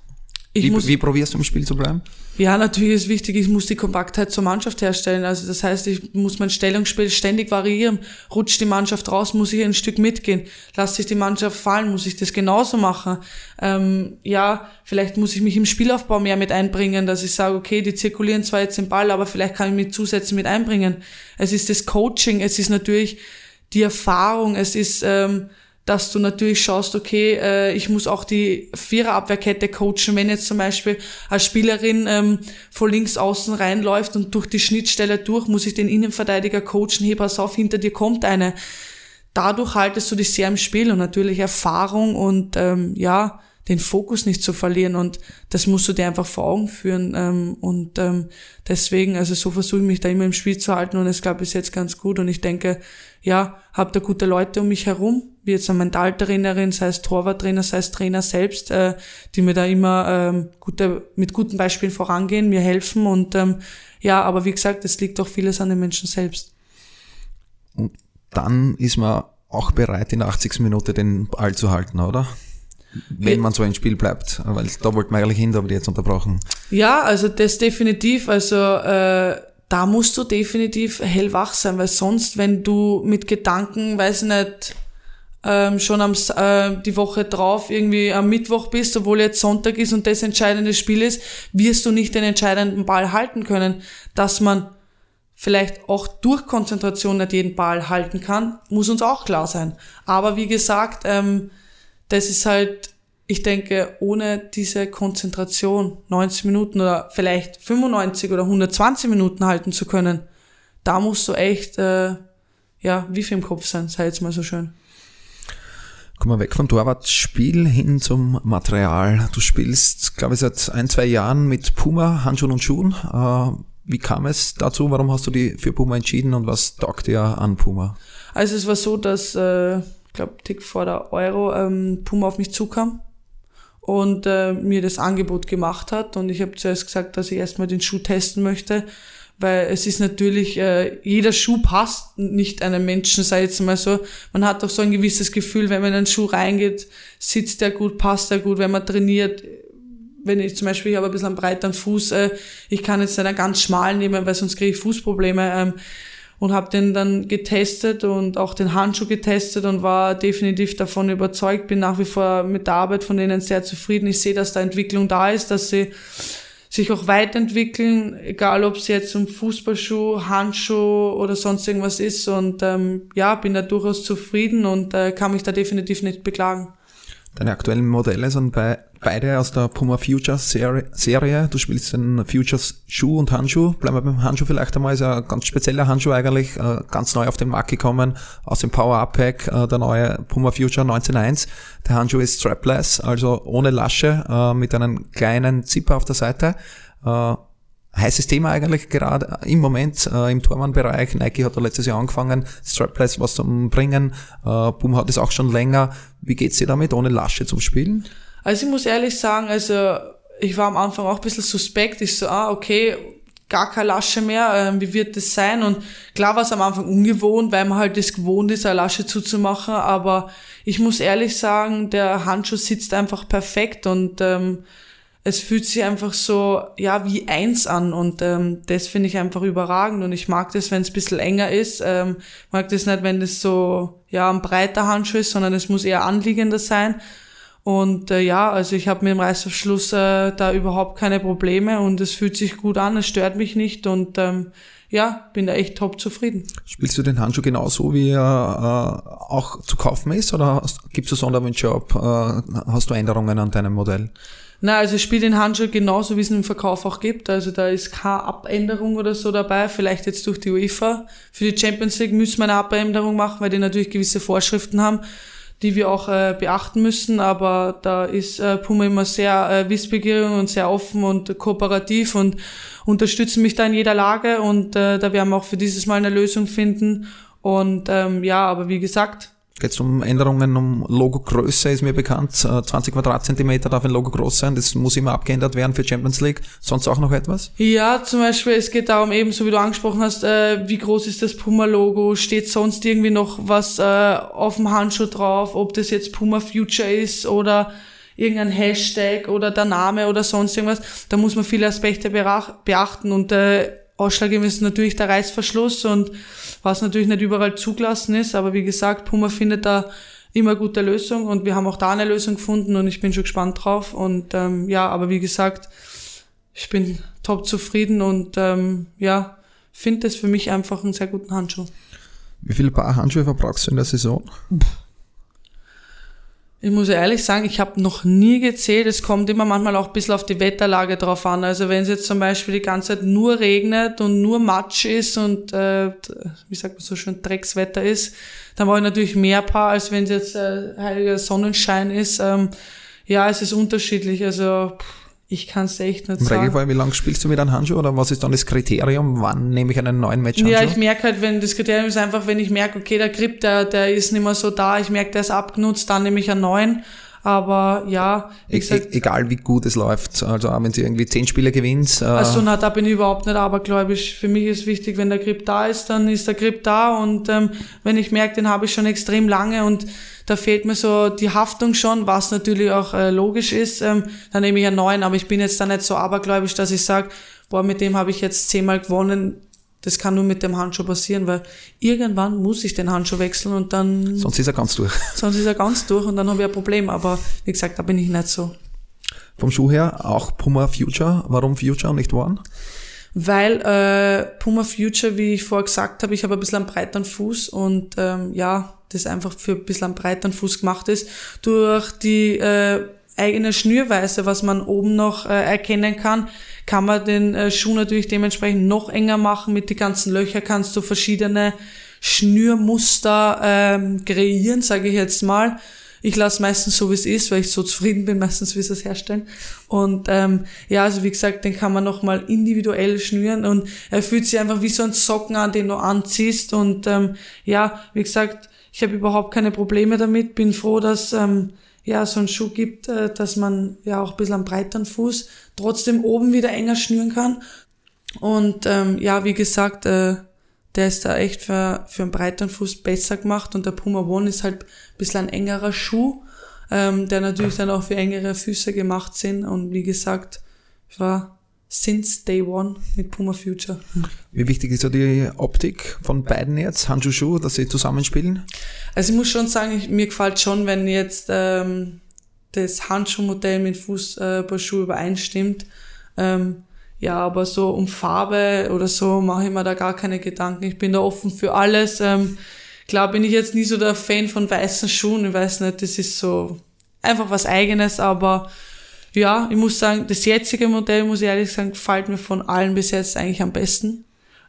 Wie, wie probierst du im Spiel zu bleiben? Ja, natürlich ist wichtig, ich muss die Kompaktheit zur Mannschaft herstellen. Also das heißt, ich muss mein Stellungsspiel ständig variieren. Rutscht die Mannschaft raus, muss ich ein Stück mitgehen. Lass sich die Mannschaft fallen, muss ich das genauso machen. Ähm, ja, vielleicht muss ich mich im Spielaufbau mehr mit einbringen, dass ich sage, okay, die zirkulieren zwar jetzt den Ball, aber vielleicht kann ich mich zusätzlich mit einbringen. Es ist das Coaching, es ist natürlich die Erfahrung, es ist... Ähm, dass du natürlich schaust, okay, äh, ich muss auch die Viererabwehrkette coachen, wenn jetzt zum Beispiel als Spielerin ähm, von links außen reinläuft und durch die Schnittstelle durch, muss ich den Innenverteidiger coachen, hey, pass auf, hinter dir kommt eine. Dadurch haltest du dich sehr im Spiel und natürlich Erfahrung und ähm, ja, den Fokus nicht zu verlieren und das musst du dir einfach vor Augen führen ähm, und ähm, deswegen, also so versuche ich mich da immer im Spiel zu halten und es klappt bis jetzt ganz gut und ich denke, ja, habe da gute Leute um mich herum, wie jetzt eine Mentaltrainerin, sei es Torwarttrainer, sei es Trainer selbst, äh, die mir da immer ähm, gute, mit guten Beispielen vorangehen, mir helfen und ähm, ja, aber wie gesagt, es liegt auch vieles an den Menschen selbst. Und dann ist man auch bereit, in 80 Minuten den Ball zu halten, oder? Wenn man so ein Spiel bleibt, weil da wollten wir eigentlich hin, da ich jetzt unterbrochen. Ja, also das definitiv, also äh, da musst du definitiv hellwach sein, weil sonst, wenn du mit Gedanken, weiß ich nicht, ähm, schon am äh, die Woche drauf irgendwie am Mittwoch bist, obwohl jetzt Sonntag ist und das entscheidende Spiel ist, wirst du nicht den entscheidenden Ball halten können, dass man vielleicht auch durch Konzentration nicht jeden Ball halten kann, muss uns auch klar sein. Aber wie gesagt, ähm, das ist halt, ich denke, ohne diese Konzentration 90 Minuten oder vielleicht 95 oder 120 Minuten halten zu können, da musst du echt, äh, ja, wie viel im Kopf sein, sei jetzt mal so schön. Kommen wir weg vom Torwartspiel hin zum Material. Du spielst, glaube ich, seit ein, zwei Jahren mit Puma, Handschuhen und Schuhen. Äh, wie kam es dazu? Warum hast du die für Puma entschieden und was taugt dir an Puma? Also es war so, dass äh, glaube, Tick vor der Euro, ähm, Puma auf mich zukam und äh, mir das Angebot gemacht hat. Und ich habe zuerst gesagt, dass ich erstmal den Schuh testen möchte, weil es ist natürlich, äh, jeder Schuh passt nicht einem Menschen, sei jetzt mal so. Man hat doch so ein gewisses Gefühl, wenn man in einen Schuh reingeht, sitzt der gut, passt der gut, wenn man trainiert. Wenn ich zum Beispiel, ich habe ein bisschen einen breiteren Fuß, äh, ich kann jetzt einen ganz schmalen nehmen, weil sonst kriege ich Fußprobleme. Ähm, und habe den dann getestet und auch den Handschuh getestet und war definitiv davon überzeugt, bin nach wie vor mit der Arbeit von denen sehr zufrieden. Ich sehe, dass da Entwicklung da ist, dass sie sich auch weiterentwickeln, egal ob es jetzt um Fußballschuh, Handschuh oder sonst irgendwas ist. Und ähm, ja, bin da durchaus zufrieden und äh, kann mich da definitiv nicht beklagen. Deine aktuellen Modelle sind bei, beide aus der Puma Futures Serie. Du spielst den Futures Schuh und Handschuh. Bleiben wir beim Handschuh vielleicht einmal. Ist ein ganz spezieller Handschuh eigentlich, äh, ganz neu auf den Markt gekommen, aus dem Power-Up Pack, äh, der neue Puma Future 19.1. Der Handschuh ist strapless, also ohne Lasche, äh, mit einem kleinen Zipper auf der Seite heißes Thema eigentlich gerade im Moment äh, im Tormann-Bereich. Nike hat da letztes Jahr angefangen, Strapless was zum Bringen. Äh, Boom hat es auch schon länger. Wie geht's dir damit, ohne Lasche zum Spielen? Also ich muss ehrlich sagen, also ich war am Anfang auch ein bisschen suspekt. Ich so, ah, okay, gar keine Lasche mehr, ähm, wie wird das sein? Und klar war es am Anfang ungewohnt, weil man halt das gewohnt ist, eine Lasche zuzumachen, aber ich muss ehrlich sagen, der Handschuh sitzt einfach perfekt und ähm, es fühlt sich einfach so, ja, wie eins an und ähm, das finde ich einfach überragend und ich mag das, wenn es ein bisschen enger ist. Ähm, mag das nicht, wenn das so, ja, ein breiter Handschuh ist, sondern es muss eher anliegender sein. Und äh, ja, also ich habe mit dem Reißverschluss äh, da überhaupt keine Probleme und es fühlt sich gut an, es stört mich nicht und ähm, ja, bin da echt top zufrieden. Spielst du den Handschuh genauso, wie er äh, auch zu kaufen ist oder gibst du Sonderwünsche ab? Äh, hast du Änderungen an deinem Modell? Na, also ich spiele den Handschuh genauso, wie es im Verkauf auch gibt. Also da ist keine Abänderung oder so dabei. Vielleicht jetzt durch die UEFA. Für die Champions League müssen wir eine Abänderung machen, weil die natürlich gewisse Vorschriften haben, die wir auch äh, beachten müssen. Aber da ist äh, Puma immer sehr äh, wissbegierig und sehr offen und kooperativ und unterstützen mich da in jeder Lage. Und äh, da werden wir auch für dieses Mal eine Lösung finden. Und ähm, ja, aber wie gesagt, Geht es um Änderungen um Logogröße, ist mir bekannt. 20 Quadratzentimeter darf ein Logo groß sein. Das muss immer abgeändert werden für Champions League. Sonst auch noch etwas? Ja, zum Beispiel, es geht darum, eben so wie du angesprochen hast, äh, wie groß ist das Puma-Logo? Steht sonst irgendwie noch was äh, auf dem Handschuh drauf? Ob das jetzt Puma Future ist oder irgendein Hashtag oder der Name oder sonst irgendwas. Da muss man viele Aspekte beachten und äh, ausschlaggebend ist natürlich der Reißverschluss und was natürlich nicht überall zugelassen ist, aber wie gesagt, Puma findet da immer gute Lösung und wir haben auch da eine Lösung gefunden und ich bin schon gespannt drauf und ähm, ja, aber wie gesagt, ich bin top zufrieden und ähm, ja, finde es für mich einfach einen sehr guten Handschuh. Wie viele Paar Handschuhe verbrauchst du in der Saison? Pff ich muss ehrlich sagen, ich habe noch nie gezählt. Es kommt immer manchmal auch ein bisschen auf die Wetterlage drauf an. Also wenn es jetzt zum Beispiel die ganze Zeit nur regnet und nur Matsch ist und äh, wie sagt man so schön Dreckswetter ist, dann brauche ich natürlich mehr Paar, als wenn es jetzt äh, heiliger Sonnenschein ist. Ähm, ja, es ist unterschiedlich. Also pff, ich kann es echt nicht Im sagen. Regelfall, wie lange spielst du mit einem Handschuh oder was ist dann das Kriterium? Wann nehme ich einen neuen Matchhandschuh? Ja, ich merke halt, wenn das Kriterium ist einfach, wenn ich merke, okay, der Grip, der, der ist nicht mehr so da, ich merke, der ist abgenutzt, dann nehme ich einen neuen. Aber ja, wie e gesagt, egal wie gut es läuft. Also auch wenn sie irgendwie zehn Spiele gewinnt. Äh also na, da bin ich überhaupt nicht abergläubisch. Für mich ist wichtig, wenn der Grip da ist, dann ist der Grip da und ähm, wenn ich merke, den habe ich schon extrem lange und da fehlt mir so die Haftung schon, was natürlich auch äh, logisch ist, ähm, dann nehme ich einen neuen, aber ich bin jetzt da nicht so abergläubisch, dass ich sage, boah, mit dem habe ich jetzt zehnmal gewonnen, das kann nur mit dem Handschuh passieren, weil irgendwann muss ich den Handschuh wechseln und dann. Sonst ist er ganz durch. <laughs> Sonst ist er ganz durch und dann habe ich ein Problem. Aber wie gesagt, da bin ich nicht so. Vom Schuh her auch Puma Future. Warum Future und nicht One? Weil äh, Puma Future, wie ich vorher gesagt habe, ich habe ein bisschen einen breiteren Fuß und ähm, ja, das einfach für ein bisschen einen breiteren Fuß gemacht ist. Durch die äh, eigene Schnürweise, was man oben noch äh, erkennen kann, kann man den äh, Schuh natürlich dementsprechend noch enger machen. Mit die ganzen Löcher kannst du verschiedene Schnürmuster ähm, kreieren, sage ich jetzt mal. Ich lasse meistens so, wie es ist, weil ich so zufrieden bin, <laughs> meistens, wie sie es herstellen. Und ähm, ja, also wie gesagt, den kann man nochmal individuell schnüren und er fühlt sich einfach wie so ein Socken an, den du anziehst. Und ähm, ja, wie gesagt, ich habe überhaupt keine Probleme damit, bin froh, dass ähm, ja, so einen Schuh gibt, äh, dass man ja auch ein bisschen am breiteren Fuß trotzdem oben wieder enger schnüren kann. Und ähm, ja, wie gesagt, äh, der ist da echt für, für einen breiteren Fuß besser gemacht und der Puma One ist halt ein bisschen ein engerer Schuh, ähm, der natürlich dann auch für engere Füße gemacht sind. Und wie gesagt, ich war since day one mit Puma Future. Wie wichtig ist so die Optik von beiden jetzt, Handschuh, Schuh, dass sie zusammenspielen? Also ich muss schon sagen, ich, mir gefällt schon, wenn jetzt ähm, das Handschuhmodell mit Fußballschuh übereinstimmt. Ähm, ja, aber so um Farbe oder so mache ich mir da gar keine Gedanken. Ich bin da offen für alles. Ähm, klar bin ich jetzt nie so der Fan von weißen Schuhen. Ich weiß nicht, das ist so einfach was eigenes, aber ja, ich muss sagen, das jetzige Modell, muss ich ehrlich sagen, gefällt mir von allen bis jetzt eigentlich am besten.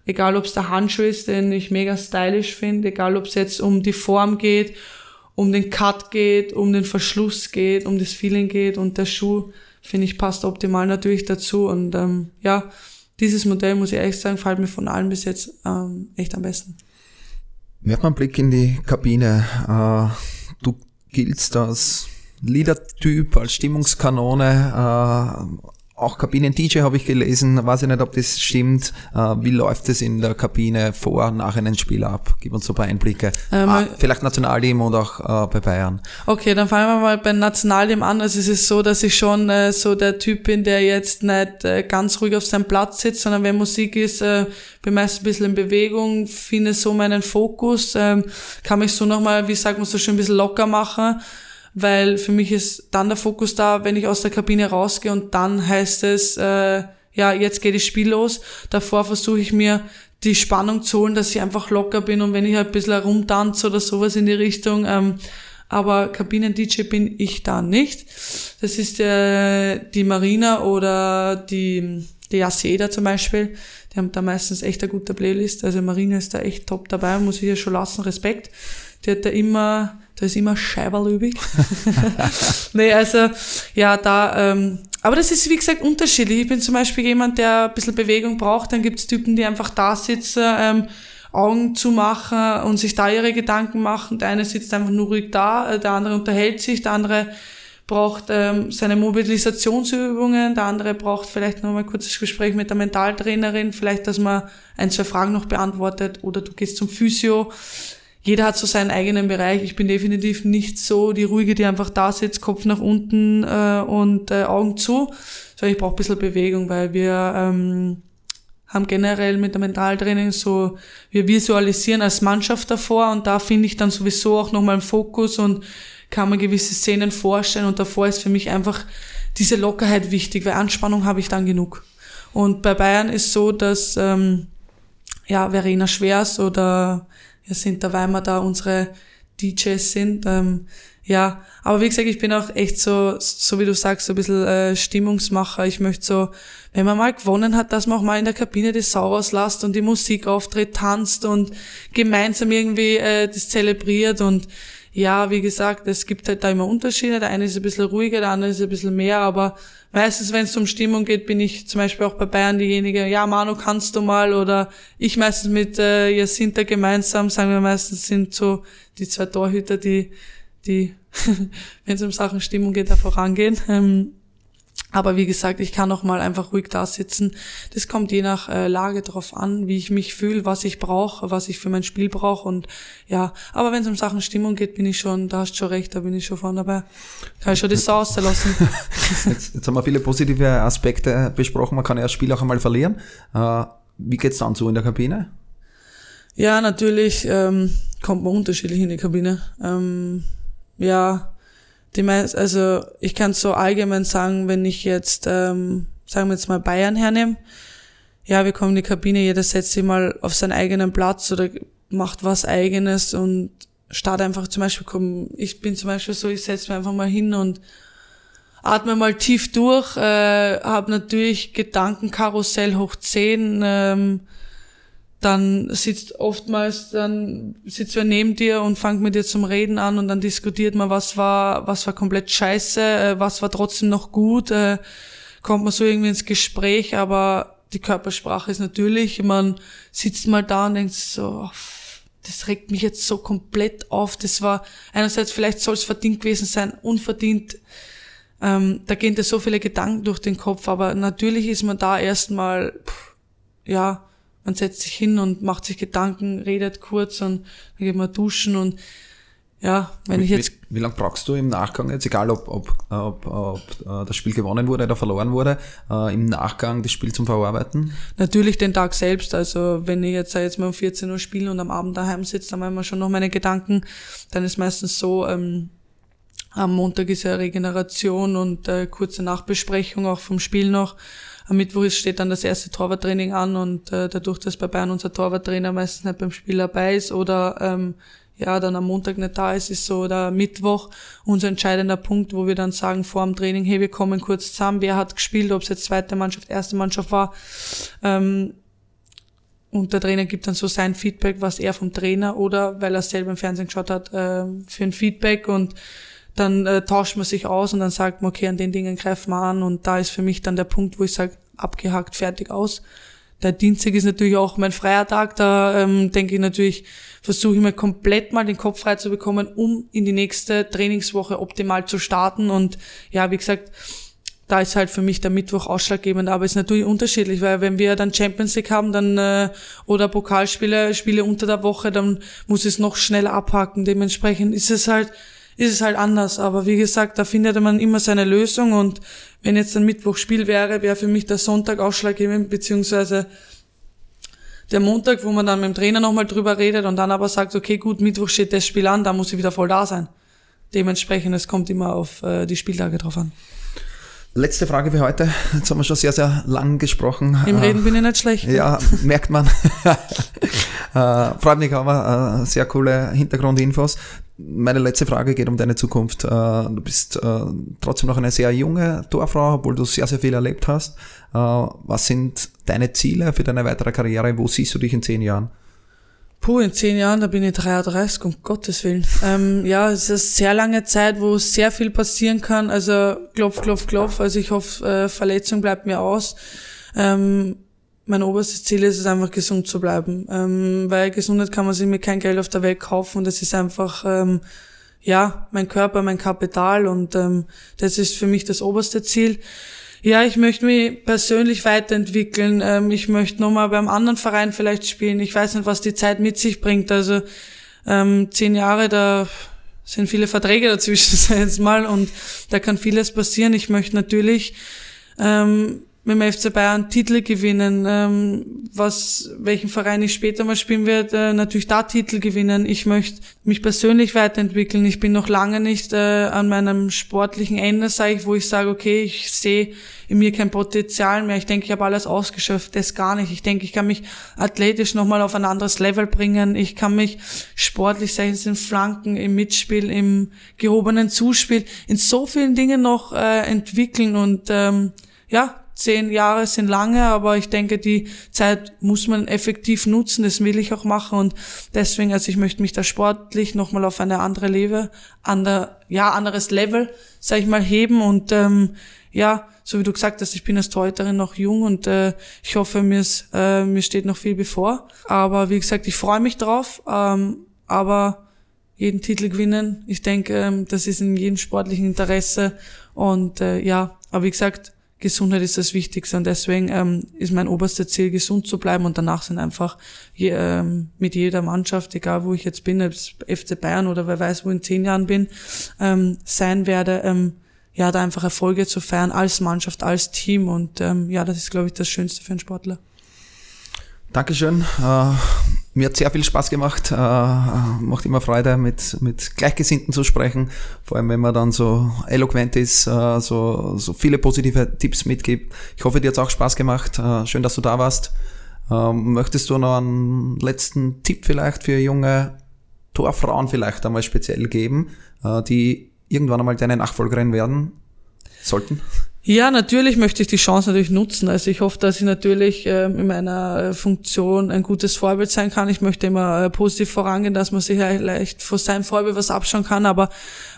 Egal, ob es der Handschuh ist, den ich mega stylisch finde, egal, ob es jetzt um die Form geht, um den Cut geht, um den Verschluss geht, um das Feeling geht und der Schuh, finde ich, passt optimal natürlich dazu. Und ähm, ja, dieses Modell, muss ich ehrlich sagen, gefällt mir von allen bis jetzt ähm, echt am besten. Werf mal einen Blick in die Kabine. Äh, du giltst als Liedertyp, als Stimmungskanone, äh, auch Kabinen-DJ habe ich gelesen, weiß ich nicht, ob das stimmt. Äh, wie läuft es in der Kabine vor und nach einem Spiel ab? Gib uns so ein paar Einblicke. Ähm, ah, vielleicht Nationalteam und auch äh, bei Bayern. Okay, dann fangen wir mal beim Nationalteam an. Also es ist so, dass ich schon äh, so der Typ bin, der jetzt nicht äh, ganz ruhig auf seinem Platz sitzt, sondern wenn Musik ist, äh, bin meist ein bisschen in Bewegung, finde so meinen Fokus, äh, kann mich so nochmal, wie sagt man so schön, ein bisschen locker machen weil für mich ist dann der Fokus da, wenn ich aus der Kabine rausgehe und dann heißt es, äh, ja, jetzt geht das Spiel los. Davor versuche ich mir die Spannung zu holen, dass ich einfach locker bin und wenn ich halt ein bisschen herumtanze oder sowas in die Richtung, ähm, aber Kabinen-DJ bin ich da nicht. Das ist äh, die Marina oder die, die Yasieda zum Beispiel. Die haben da meistens echt eine gute Playlist. Also Marina ist da echt top dabei, muss ich ja schon lassen, Respekt. Die hat da immer, da ist immer Scheiberl übrig. <laughs> nee, also, ja, da, ähm, aber das ist, wie gesagt, unterschiedlich. Ich bin zum Beispiel jemand, der ein bisschen Bewegung braucht. Dann gibt's Typen, die einfach da sitzen, ähm, Augen zu machen und sich da ihre Gedanken machen. Der eine sitzt einfach nur ruhig da, äh, der andere unterhält sich, der andere braucht ähm, seine Mobilisationsübungen, der andere braucht vielleicht noch mal ein kurzes Gespräch mit der Mentaltrainerin, vielleicht, dass man ein, zwei Fragen noch beantwortet oder du gehst zum Physio. Jeder hat so seinen eigenen Bereich. Ich bin definitiv nicht so die ruhige, die einfach da sitzt, Kopf nach unten äh, und äh, Augen zu, sondern ich brauche ein bisschen Bewegung, weil wir ähm, haben generell mit dem Mentaltraining so, wir visualisieren als Mannschaft davor und da finde ich dann sowieso auch nochmal einen Fokus und kann mir gewisse Szenen vorstellen und davor ist für mich einfach diese Lockerheit wichtig, weil Anspannung habe ich dann genug. Und bei Bayern ist so, dass ähm, ja Verena Schwers oder ja, sind der Weimar da unsere DJs sind. Ähm, ja, aber wie gesagt, ich bin auch echt so, so wie du sagst, so ein bisschen äh, Stimmungsmacher. Ich möchte so, wenn man mal gewonnen hat, dass man auch mal in der Kabine die Sau rauslässt und die Musik auftritt, tanzt und gemeinsam irgendwie äh, das zelebriert und ja, wie gesagt, es gibt halt da immer Unterschiede. Der eine ist ein bisschen ruhiger, der andere ist ein bisschen mehr, aber meistens, wenn es um Stimmung geht, bin ich zum Beispiel auch bei Bayern diejenige, ja, Manu, kannst du mal? Oder ich meistens mit äh, Jacinta gemeinsam, sagen wir meistens, sind so die zwei Torhüter, die, die <laughs> wenn es um Sachen Stimmung geht, da vorangehen. Ähm, aber wie gesagt, ich kann auch mal einfach ruhig da sitzen. Das kommt je nach äh, Lage drauf an, wie ich mich fühle, was ich brauche, was ich für mein Spiel brauche. Und ja, aber wenn es um Sachen Stimmung geht, bin ich schon, da hast du schon recht, da bin ich schon vorne dabei. Kann ich schon das Sau auslassen. <laughs> jetzt, jetzt haben wir viele positive Aspekte besprochen. Man kann ja das Spiel auch einmal verlieren. Äh, wie geht's dann so in der Kabine? Ja, natürlich ähm, kommt man unterschiedlich in die Kabine. Ähm, ja, die meist, also ich kann so allgemein sagen, wenn ich jetzt, ähm, sagen wir jetzt mal Bayern hernehme, ja, wir kommen in die Kabine, jeder setzt sich mal auf seinen eigenen Platz oder macht was eigenes und start einfach zum Beispiel, komm, ich bin zum Beispiel so, ich setze mich einfach mal hin und atme mal tief durch, äh, habe natürlich Gedankenkarussell hoch 10, ähm, dann sitzt oftmals, dann sitzt wer neben dir und fängt mit dir zum Reden an und dann diskutiert man, was war, was war komplett scheiße, äh, was war trotzdem noch gut, äh, kommt man so irgendwie ins Gespräch, aber die Körpersprache ist natürlich, man sitzt mal da und denkt so, oh, das regt mich jetzt so komplett auf, das war, einerseits vielleicht soll es verdient gewesen sein, unverdient, ähm, da gehen dir so viele Gedanken durch den Kopf, aber natürlich ist man da erstmal, ja, man setzt sich hin und macht sich Gedanken, redet kurz und dann geht man duschen und ja, wenn wie, ich jetzt. Wie, wie lange brauchst du im Nachgang jetzt, egal ob, ob, ob, ob äh, das Spiel gewonnen wurde oder verloren wurde, äh, im Nachgang das Spiel zum Verarbeiten? Natürlich den Tag selbst. Also wenn ich jetzt, jetzt mal um 14 Uhr spiele und am Abend daheim sitze, dann haben wir schon noch meine Gedanken. Dann ist meistens so, ähm, am Montag ist ja Regeneration und äh, kurze Nachbesprechung auch vom Spiel noch. Am Mittwoch steht dann das erste Torwarttraining an und äh, dadurch, dass bei Bayern unser Torwarttrainer meistens nicht beim Spiel dabei ist oder ähm, ja dann am Montag nicht da ist, ist so der Mittwoch unser entscheidender Punkt, wo wir dann sagen vor dem Training, hey, wir kommen kurz zusammen, wer hat gespielt, ob es jetzt zweite Mannschaft, erste Mannschaft war. Ähm, und der Trainer gibt dann so sein Feedback, was er vom Trainer oder weil er selber im Fernsehen geschaut hat, äh, für ein Feedback und dann äh, tauscht man sich aus und dann sagt man, okay, an den Dingen greifen wir an und da ist für mich dann der Punkt, wo ich sage, abgehakt, fertig aus. Der Dienstag ist natürlich auch mein freier Tag, da ähm, denke ich natürlich, versuche ich mir komplett mal den Kopf frei zu bekommen, um in die nächste Trainingswoche optimal zu starten und ja, wie gesagt, da ist halt für mich der Mittwoch ausschlaggebend, aber es ist natürlich unterschiedlich, weil wenn wir dann Champions League haben, dann äh, oder Pokalspiele, Spiele unter der Woche, dann muss es noch schneller abhaken. Dementsprechend ist es halt ist es halt anders. Aber wie gesagt, da findet man immer seine Lösung und wenn jetzt ein Mittwoch Spiel wäre, wäre für mich der Sonntag ausschlaggebend, beziehungsweise der Montag, wo man dann mit dem Trainer nochmal drüber redet und dann aber sagt, okay, gut, Mittwoch steht das Spiel an, da muss ich wieder voll da sein. dementsprechend, es kommt immer auf äh, die Spieltage drauf an. Letzte Frage für heute. Jetzt haben wir schon sehr, sehr lang gesprochen. Im Reden bin ich nicht schlecht. Ja, merkt man. <laughs> äh, freut mich aber, äh, sehr coole Hintergrundinfos. Meine letzte Frage geht um deine Zukunft. Äh, du bist äh, trotzdem noch eine sehr junge Torfrau, obwohl du sehr, sehr viel erlebt hast. Äh, was sind deine Ziele für deine weitere Karriere? Wo siehst du dich in zehn Jahren? Puh, in zehn Jahren, da bin ich 33, um Gottes Willen. Ähm, ja, es ist eine sehr lange Zeit, wo sehr viel passieren kann. Also klopf, klopf, klopf. Also ich hoffe, Verletzung bleibt mir aus. Ähm, mein oberstes Ziel ist es einfach, gesund zu bleiben. Ähm, weil Gesundheit kann man sich mit kein Geld auf der Welt kaufen und das ist einfach, ähm, ja, mein Körper, mein Kapital und ähm, das ist für mich das oberste Ziel. Ja, ich möchte mich persönlich weiterentwickeln. Ähm, ich möchte nochmal beim anderen Verein vielleicht spielen. Ich weiß nicht, was die Zeit mit sich bringt. Also ähm, zehn Jahre, da sind viele Verträge dazwischen, <laughs> sag ich jetzt mal, und da kann vieles passieren. Ich möchte natürlich ähm, mit dem FC Bayern Titel gewinnen, ähm, was welchen Verein ich später mal spielen werde, äh, natürlich da Titel gewinnen. Ich möchte mich persönlich weiterentwickeln. Ich bin noch lange nicht äh, an meinem sportlichen Ende, sage ich, wo ich sage, okay, ich sehe in mir kein Potenzial mehr. Ich denke, ich habe alles ausgeschöpft. Das gar nicht. Ich denke, ich kann mich athletisch nochmal auf ein anderes Level bringen. Ich kann mich sportlich, sei es in Flanken, im Mitspiel, im gehobenen Zuspiel, in so vielen Dingen noch äh, entwickeln und ähm, ja, zehn Jahre sind lange, aber ich denke, die Zeit muss man effektiv nutzen. Das will ich auch machen und deswegen, also ich möchte mich da sportlich nochmal auf eine andere Level, ander, ja, anderes Level, sag ich mal, heben und ähm, ja, so wie du gesagt hast, ich bin als Torhüterin noch jung und äh, ich hoffe, mir, äh, mir steht noch viel bevor. Aber wie gesagt, ich freue mich drauf, ähm, aber jeden Titel gewinnen, ich denke, ähm, das ist in jedem sportlichen Interesse und äh, ja, aber wie gesagt, Gesundheit ist das Wichtigste und deswegen ähm, ist mein oberstes Ziel, gesund zu bleiben und danach sind einfach je, ähm, mit jeder Mannschaft, egal wo ich jetzt bin, ob FC Bayern oder wer weiß, wo in zehn Jahren bin, ähm, sein werde, ähm, ja, da einfach Erfolge zu feiern als Mannschaft, als Team und ähm, ja, das ist, glaube ich, das Schönste für einen Sportler. Dankeschön. Äh, mir hat sehr viel Spaß gemacht. Äh, macht immer Freude, mit, mit Gleichgesinnten zu sprechen. Vor allem, wenn man dann so eloquent ist, äh, so, so viele positive Tipps mitgibt. Ich hoffe, dir hat es auch Spaß gemacht. Äh, schön, dass du da warst. Ähm, möchtest du noch einen letzten Tipp vielleicht für junge Torfrauen vielleicht einmal speziell geben, äh, die irgendwann einmal deine Nachfolgerin werden sollten? Ja, natürlich möchte ich die Chance natürlich nutzen. Also ich hoffe, dass ich natürlich ähm, in meiner äh, Funktion ein gutes Vorbild sein kann. Ich möchte immer äh, positiv vorangehen, dass man sich vielleicht vor seinem Vorbild was abschauen kann. Aber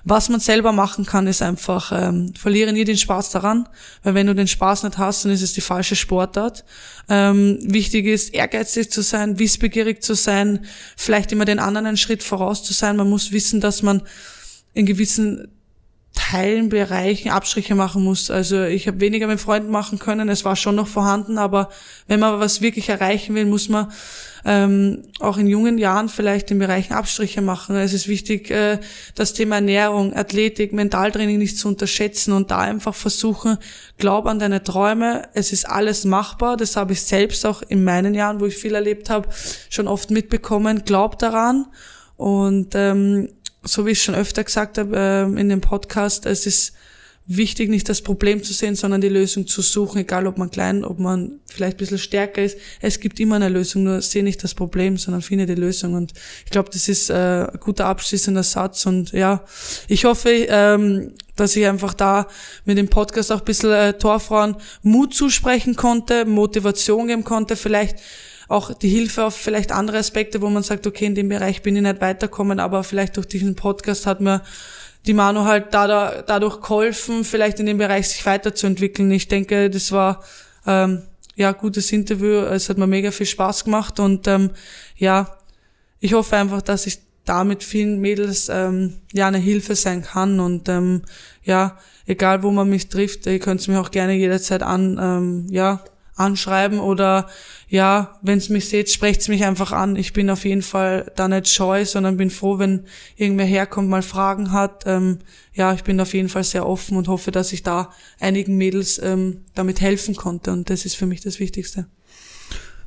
was man selber machen kann, ist einfach, ähm, verliere nie den Spaß daran. Weil wenn du den Spaß nicht hast, dann ist es die falsche Sportart. Ähm, wichtig ist, ehrgeizig zu sein, wissbegierig zu sein, vielleicht immer den anderen einen Schritt voraus zu sein. Man muss wissen, dass man in gewissen Teilen, Bereichen Abstriche machen muss. Also ich habe weniger mit Freunden machen können, es war schon noch vorhanden, aber wenn man was wirklich erreichen will, muss man ähm, auch in jungen Jahren vielleicht in Bereichen Abstriche machen. Es ist wichtig, äh, das Thema Ernährung, Athletik, Mentaltraining nicht zu unterschätzen und da einfach versuchen, glaub an deine Träume, es ist alles machbar. Das habe ich selbst auch in meinen Jahren, wo ich viel erlebt habe, schon oft mitbekommen. Glaub daran und ähm, so wie ich schon öfter gesagt habe äh, in dem Podcast, es ist wichtig, nicht das Problem zu sehen, sondern die Lösung zu suchen, egal ob man klein, ob man vielleicht ein bisschen stärker ist. Es gibt immer eine Lösung, nur sehe nicht das Problem, sondern finde die Lösung. Und ich glaube, das ist äh, ein guter abschließender Satz. Und ja, ich hoffe, ähm, dass ich einfach da mit dem Podcast auch ein bisschen äh, Torfrauen Mut zusprechen konnte, Motivation geben konnte, vielleicht auch die Hilfe auf vielleicht andere Aspekte, wo man sagt, okay, in dem Bereich bin ich nicht weiterkommen, aber vielleicht durch diesen Podcast hat mir die Manu halt dadurch geholfen, vielleicht in dem Bereich sich weiterzuentwickeln. Ich denke, das war ähm, ja gutes Interview. Es hat mir mega viel Spaß gemacht und ähm, ja, ich hoffe einfach, dass ich damit vielen Mädels ähm, ja eine Hilfe sein kann und ähm, ja, egal wo man mich trifft, ihr könnt mir auch gerne jederzeit an, ähm, ja, anschreiben oder ja, wenn es mich seht, sprecht's mich einfach an. Ich bin auf jeden Fall da nicht scheu, sondern bin froh, wenn irgendwer herkommt, mal Fragen hat. Ähm, ja, ich bin auf jeden Fall sehr offen und hoffe, dass ich da einigen Mädels ähm, damit helfen konnte und das ist für mich das Wichtigste.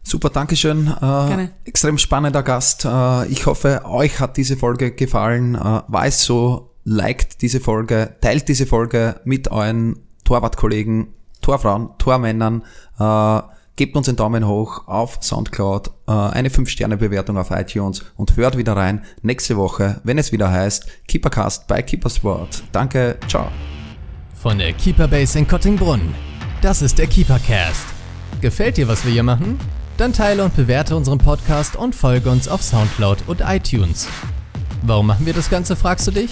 Super, Dankeschön. Äh, Gerne. Extrem spannender Gast. Äh, ich hoffe, euch hat diese Folge gefallen. Äh, war es so, liked diese Folge, teilt diese Folge mit euren Torwartkollegen, Torfrauen, Tormännern, äh, gebt uns einen Daumen hoch auf Soundcloud, äh, eine 5-Sterne-Bewertung auf iTunes und hört wieder rein nächste Woche, wenn es wieder heißt Keepercast bei Keepersport. Danke, ciao. Von der Keeper Base in Kottingbrunn. Das ist der Keepercast. Gefällt dir, was wir hier machen? Dann teile und bewerte unseren Podcast und folge uns auf Soundcloud und iTunes. Warum machen wir das Ganze, fragst du dich?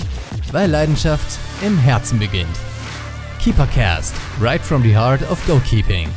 Weil Leidenschaft im Herzen beginnt. KeeperCast, right from the heart of goalkeeping.